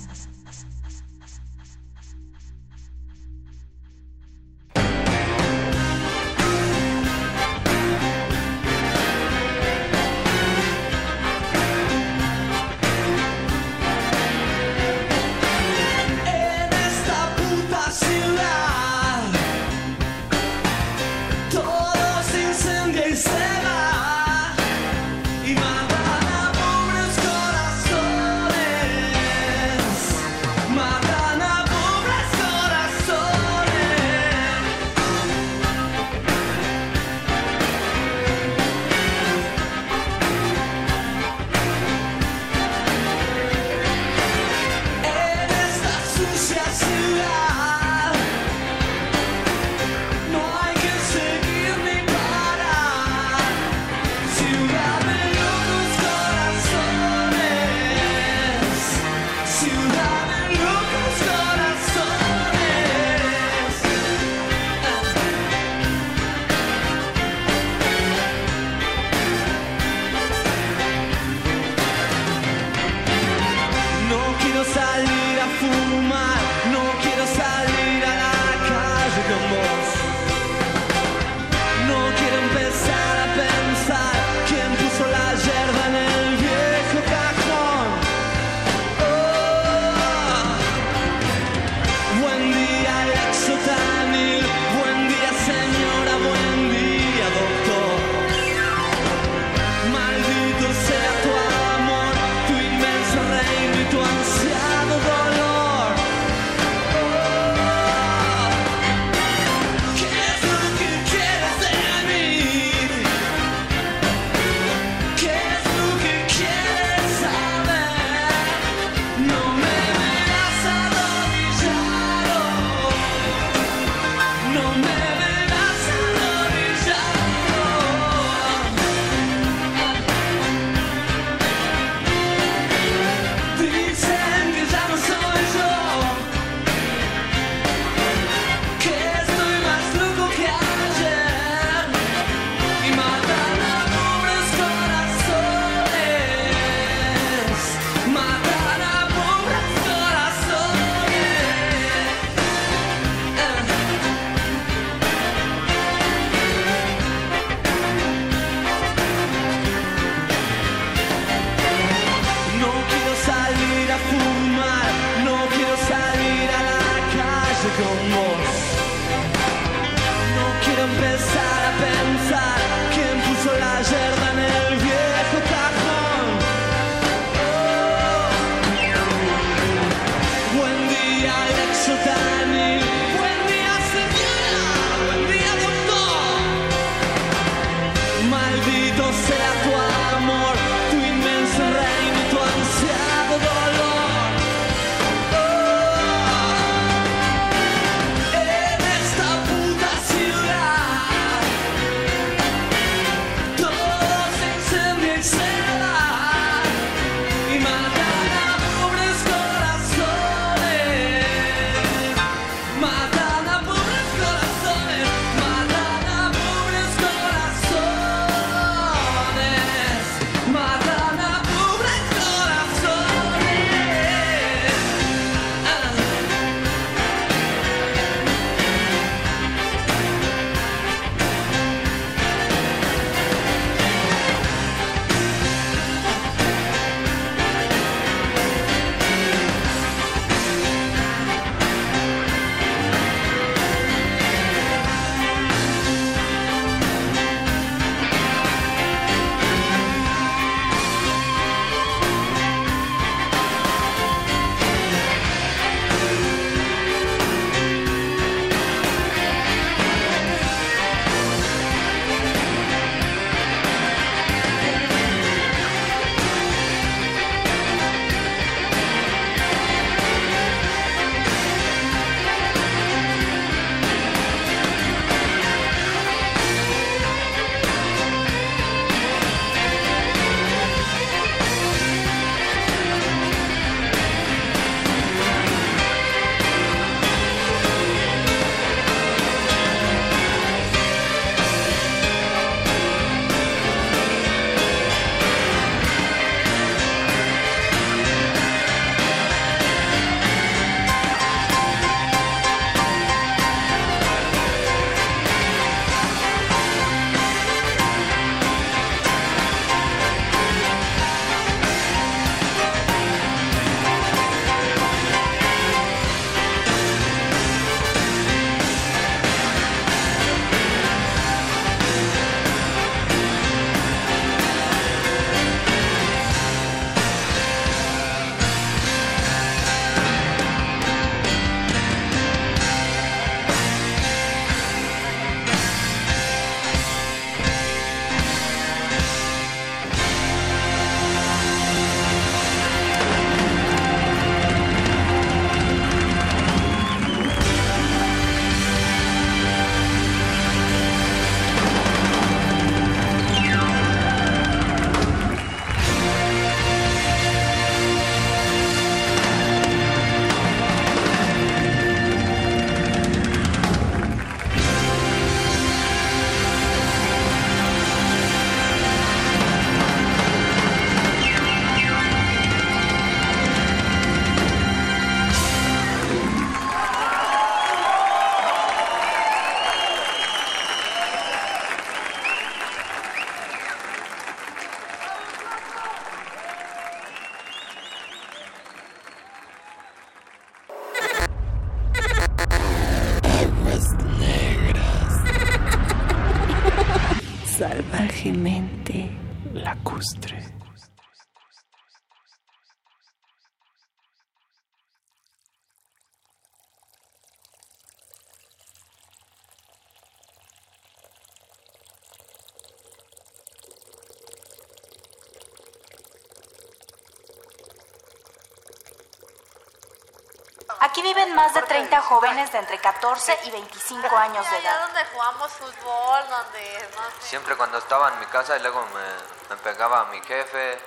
Más de 30 jóvenes de entre 14 y 25 años de Allá edad. donde jugamos fútbol, donde. Siempre cuando estaba en mi casa y luego me, me pegaba mi jefe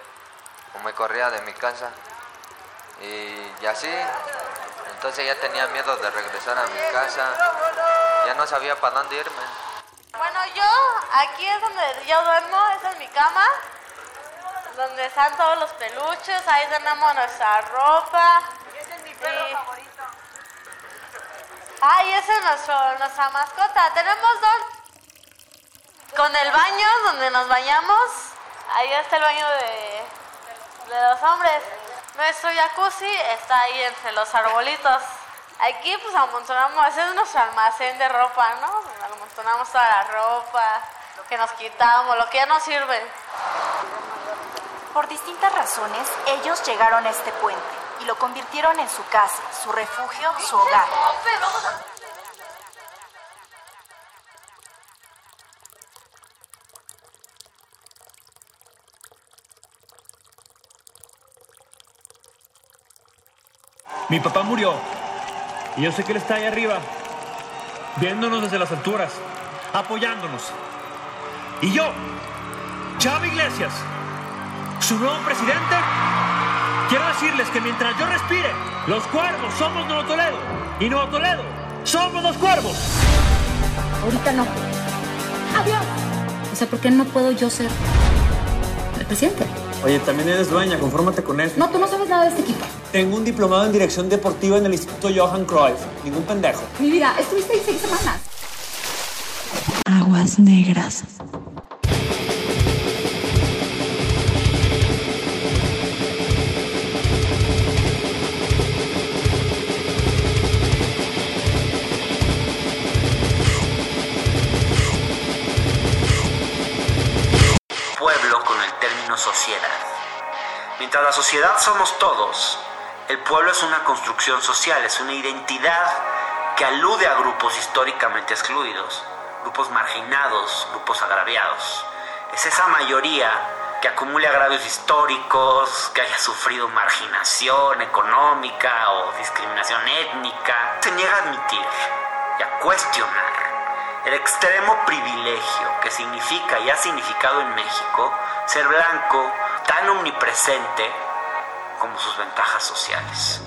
o me corría de mi casa. Y, y así, entonces ya tenía miedo de regresar a mi casa. Ya no sabía para dónde irme. Bueno, yo aquí es donde yo duermo, esa es mi cama, donde están todos los peluches, ahí tenemos nuestra ropa. Ese es mi perro favorito. Ay, esa es nuestro, nuestra mascota. Tenemos dos. Con el baño donde nos bañamos, ahí está el baño de, de los hombres. Nuestro jacuzzi está ahí entre los arbolitos. Aquí pues amontonamos, ese es nuestro almacén de ropa, ¿no? Amontonamos toda la ropa, lo que nos quitamos, lo que ya no sirve. Por distintas razones, ellos llegaron a este puente y lo convirtieron en su casa, su refugio, su hogar. Mi papá murió. Y yo sé que él está ahí arriba, viéndonos desde las alturas, apoyándonos. Y yo, Chava Iglesias, su nuevo presidente, quiero decirles que mientras yo respire, los cuervos somos Nuevo Toledo. Y Nuevo Toledo somos los cuervos. Ahorita no. Adiós. O sea, ¿por qué no puedo yo ser el presidente? Oye, también eres dueña, confórmate con eso. No, tú no sabes nada de este equipo. Tengo un diplomado en dirección deportiva en el Instituto Johan Cruyff. Ningún pendejo. Mi vida, estuviste ahí seis semanas. Aguas negras. Término sociedad. Mientras la sociedad somos todos, el pueblo es una construcción social, es una identidad que alude a grupos históricamente excluidos, grupos marginados, grupos agraviados. Es esa mayoría que acumule agravios históricos, que haya sufrido marginación económica o discriminación étnica, se niega a admitir y a cuestionar el extremo privilegio que significa y ha significado en México ser blanco tan omnipresente como sus ventajas sociales.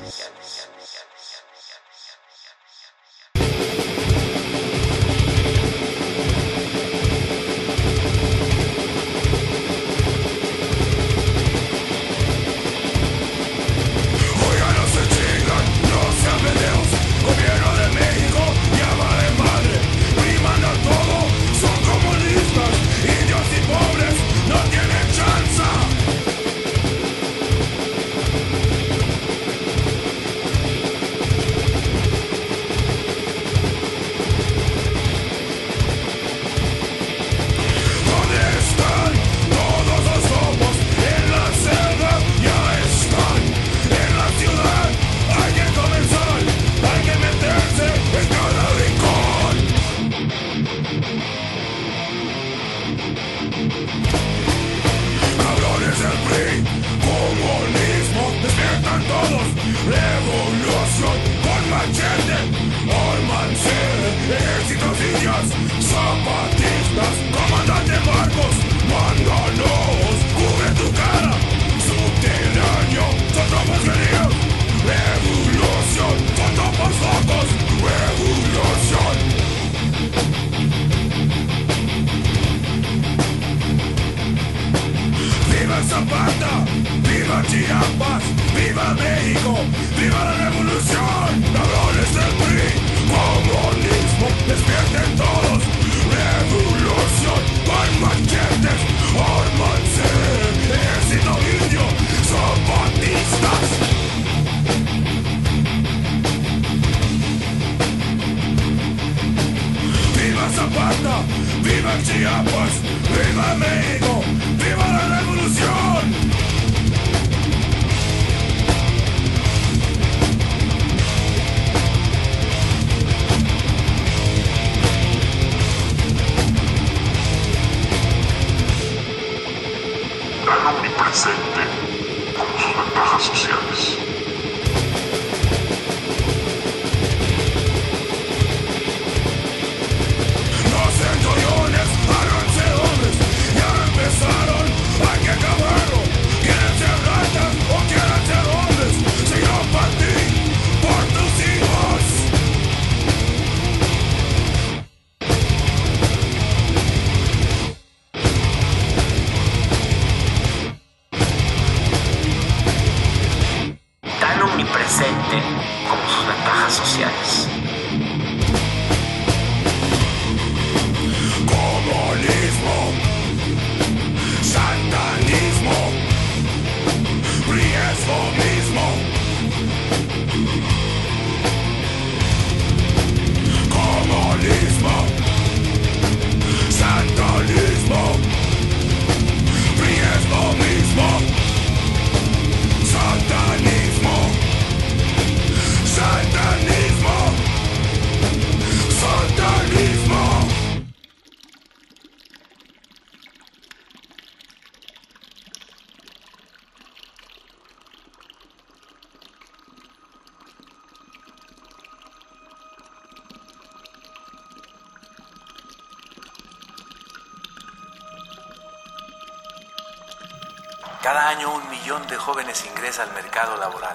Millón de jóvenes ingresa al mercado laboral,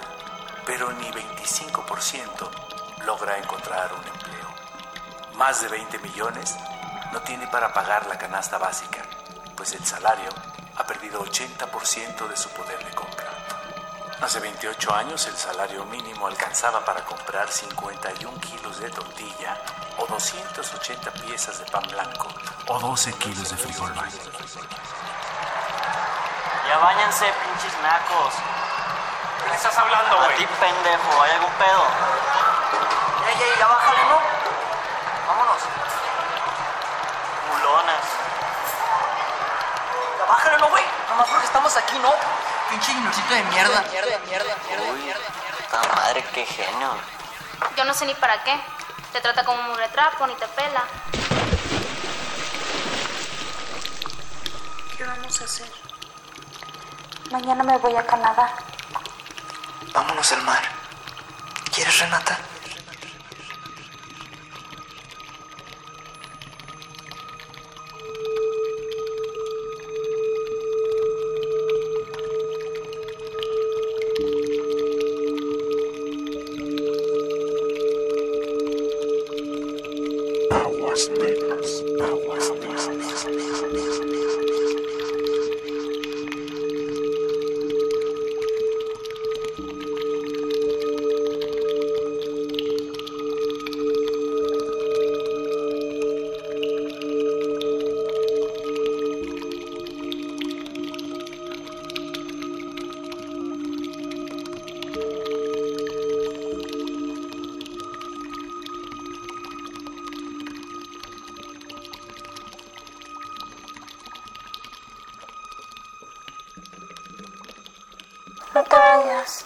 pero ni 25% logra encontrar un empleo. Más de 20 millones no tiene para pagar la canasta básica, pues el salario ha perdido 80% de su poder de compra. Hace 28 años el salario mínimo alcanzaba para comprar 51 kilos de tortilla o 280 piezas de pan blanco o 12 kilos de frijol blanco. Ya váyanse, pinches nacos. ¿Qué le estás hablando, A güey? ti, pendejo, ¿hay algún pedo? Ey, ey, ya bájale, ¿no? Vámonos. Mulonas. Ya bájale, ¿no, güey? Nomás porque estamos aquí, ¿no? Pinche ignorcito de mierda. Mierda, mierda, mierda, Uy, puta madre, qué genio. Yo no sé ni para qué. Te trata como un retrapo, ni te pela. ¿Qué vamos a hacer? Mañana me voy a Canadá. Vámonos al mar. ¿Quieres, Renata? No te vayas.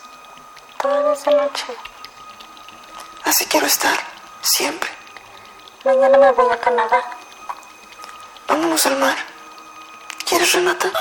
Todavía es de noche. Así quiero estar, siempre. Mañana me voy a Canadá. Vámonos al mar. ¿Quieres, Renata?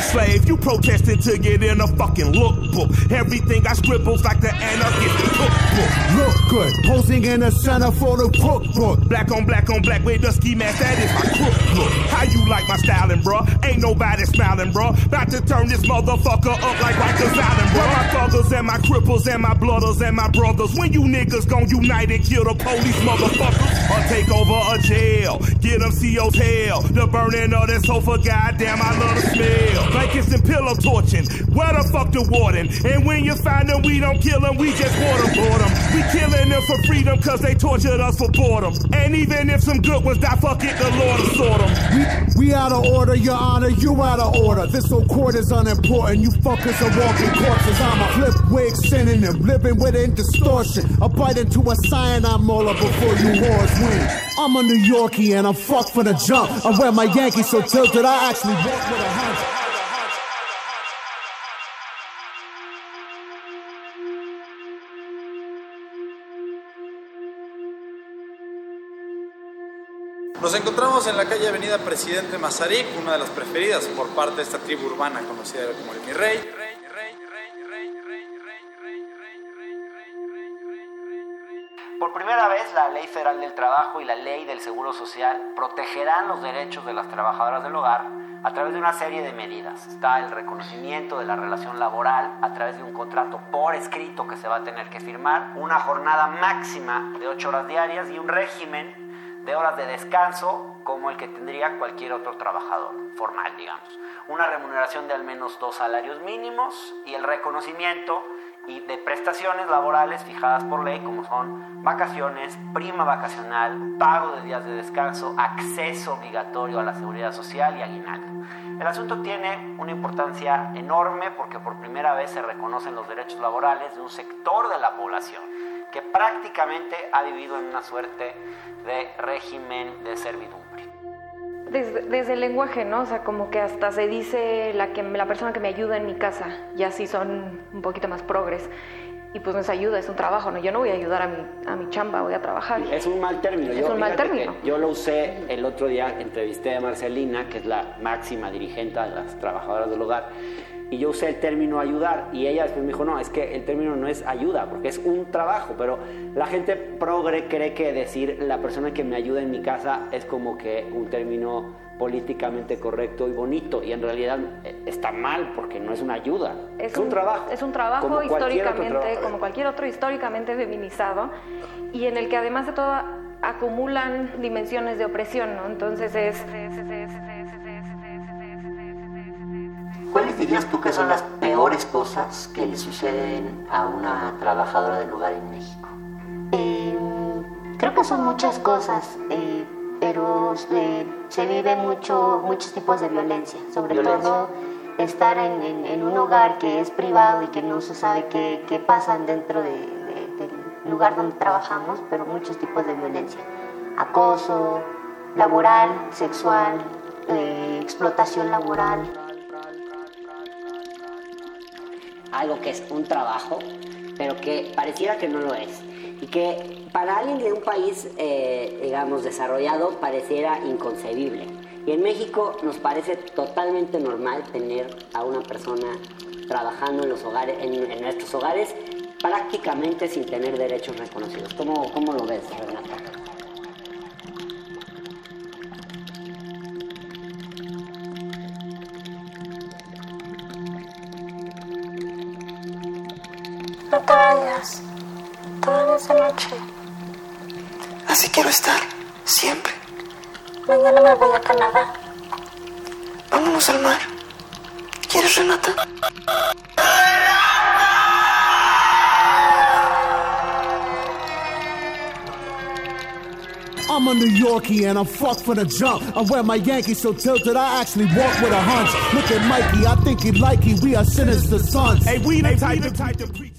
Slave, you protesting to get in a fucking lookbook. Everything I scribbles like the anarchist cookbook. Look good, posing in the center for the cookbook. Black on black on black with the ski mask, that is my crook look. How you like my styling, bruh? Ain't nobody smiling, bruh. About to turn this motherfucker up like Rikers Island, bruh. My thuggers and my cripples and my blooders and my brothers. When you niggas gon' unite and kill the police, motherfuckers, or take over a jail. Get them CO's hell. The burning of that sofa, goddamn, I love the smell. Blankets and pillow torching. Where the fuck the warden? And when you find them, we don't kill them, we just waterboard them. We killing them for freedom cause they tortured us for boredom. And even if some good ones die, fuck it, the Lord will sort them. We, we out of order, your honor, you out of order. This whole court is unimportant. You fuckers are walking corpses. I'm a flip wig synonym, living within distortion. A bite into a cyanide molar before you whores win. I'm a New Yorkie and I'm fucked for the jump. I wear my Yankees so tilted, I actually walk with a hunch. Encontramos en la calle Avenida Presidente Mazarik, una de las preferidas por parte de esta tribu urbana conocida como el Mi Rey. Por primera vez, la Ley Federal del Trabajo y la Ley del Seguro Social protegerán los derechos de las trabajadoras del hogar a través de una serie de medidas. Está el reconocimiento de la relación laboral a través de un contrato por escrito que se va a tener que firmar, una jornada máxima de 8 horas diarias y un régimen de horas de descanso como el que tendría cualquier otro trabajador formal, digamos. Una remuneración de al menos dos salarios mínimos y el reconocimiento y de prestaciones laborales fijadas por ley como son vacaciones, prima vacacional, pago de días de descanso, acceso obligatorio a la seguridad social y aguinaldo. El asunto tiene una importancia enorme porque por primera vez se reconocen los derechos laborales de un sector de la población que prácticamente ha vivido en una suerte de régimen de servidumbre. Desde, desde, el lenguaje, ¿no? O sea, como que hasta se dice la, que, la persona que me ayuda en mi casa, y así son un poquito más progres. Y pues nos ayuda, es un trabajo, ¿no? Yo no voy a ayudar a mi, a mi chamba, voy a trabajar. Es un mal término. Es yo, un mal término. Yo lo usé el otro día, entrevisté a Marcelina, que es la máxima dirigente de las trabajadoras del hogar, y yo usé el término ayudar y ella después me dijo, no, es que el término no es ayuda, porque es un trabajo, pero la gente progre cree que decir la persona que me ayuda en mi casa es como que un término políticamente correcto y bonito y en realidad está mal porque no es una ayuda, es, es un, un, trabajo. Es un trabajo como históricamente, como cualquier otro históricamente feminizado y en el que además de todo acumulan dimensiones de opresión, ¿no? Entonces es, es, es ¿Cuáles dirías tú que son las peores cosas que le suceden a una trabajadora del hogar en México? Eh, creo que son muchas cosas, eh, pero eh, se viven mucho, muchos tipos de violencia, sobre violencia. todo estar en, en, en, un hogar que es privado y que no se sabe qué, qué pasa dentro de, de, del lugar donde trabajamos, pero muchos tipos de violencia. Acoso laboral, sexual, eh, explotación laboral. Algo que es un trabajo, pero que pareciera que no lo es. Y que para alguien de un país, eh, digamos, desarrollado, pareciera inconcebible. Y en México nos parece totalmente normal tener a una persona trabajando en, los hogares, en, nuestros hogares prácticamente sin tener derechos reconocidos. ¿Cómo, cómo lo ves, Renata? No te vayas. Toda esa noche. Así quiero estar. Siempre. Mañana me voy a Canadá. Vámonos al mar. ¿Quieres, Renata? I'm a New Yorkie and I'm fucked for the jump. I wear my Yankees so tilted, I actually walk with a hunch. Look at Mikey, I think he like he. We are sinister sons. Hey, we the type, the type to preach.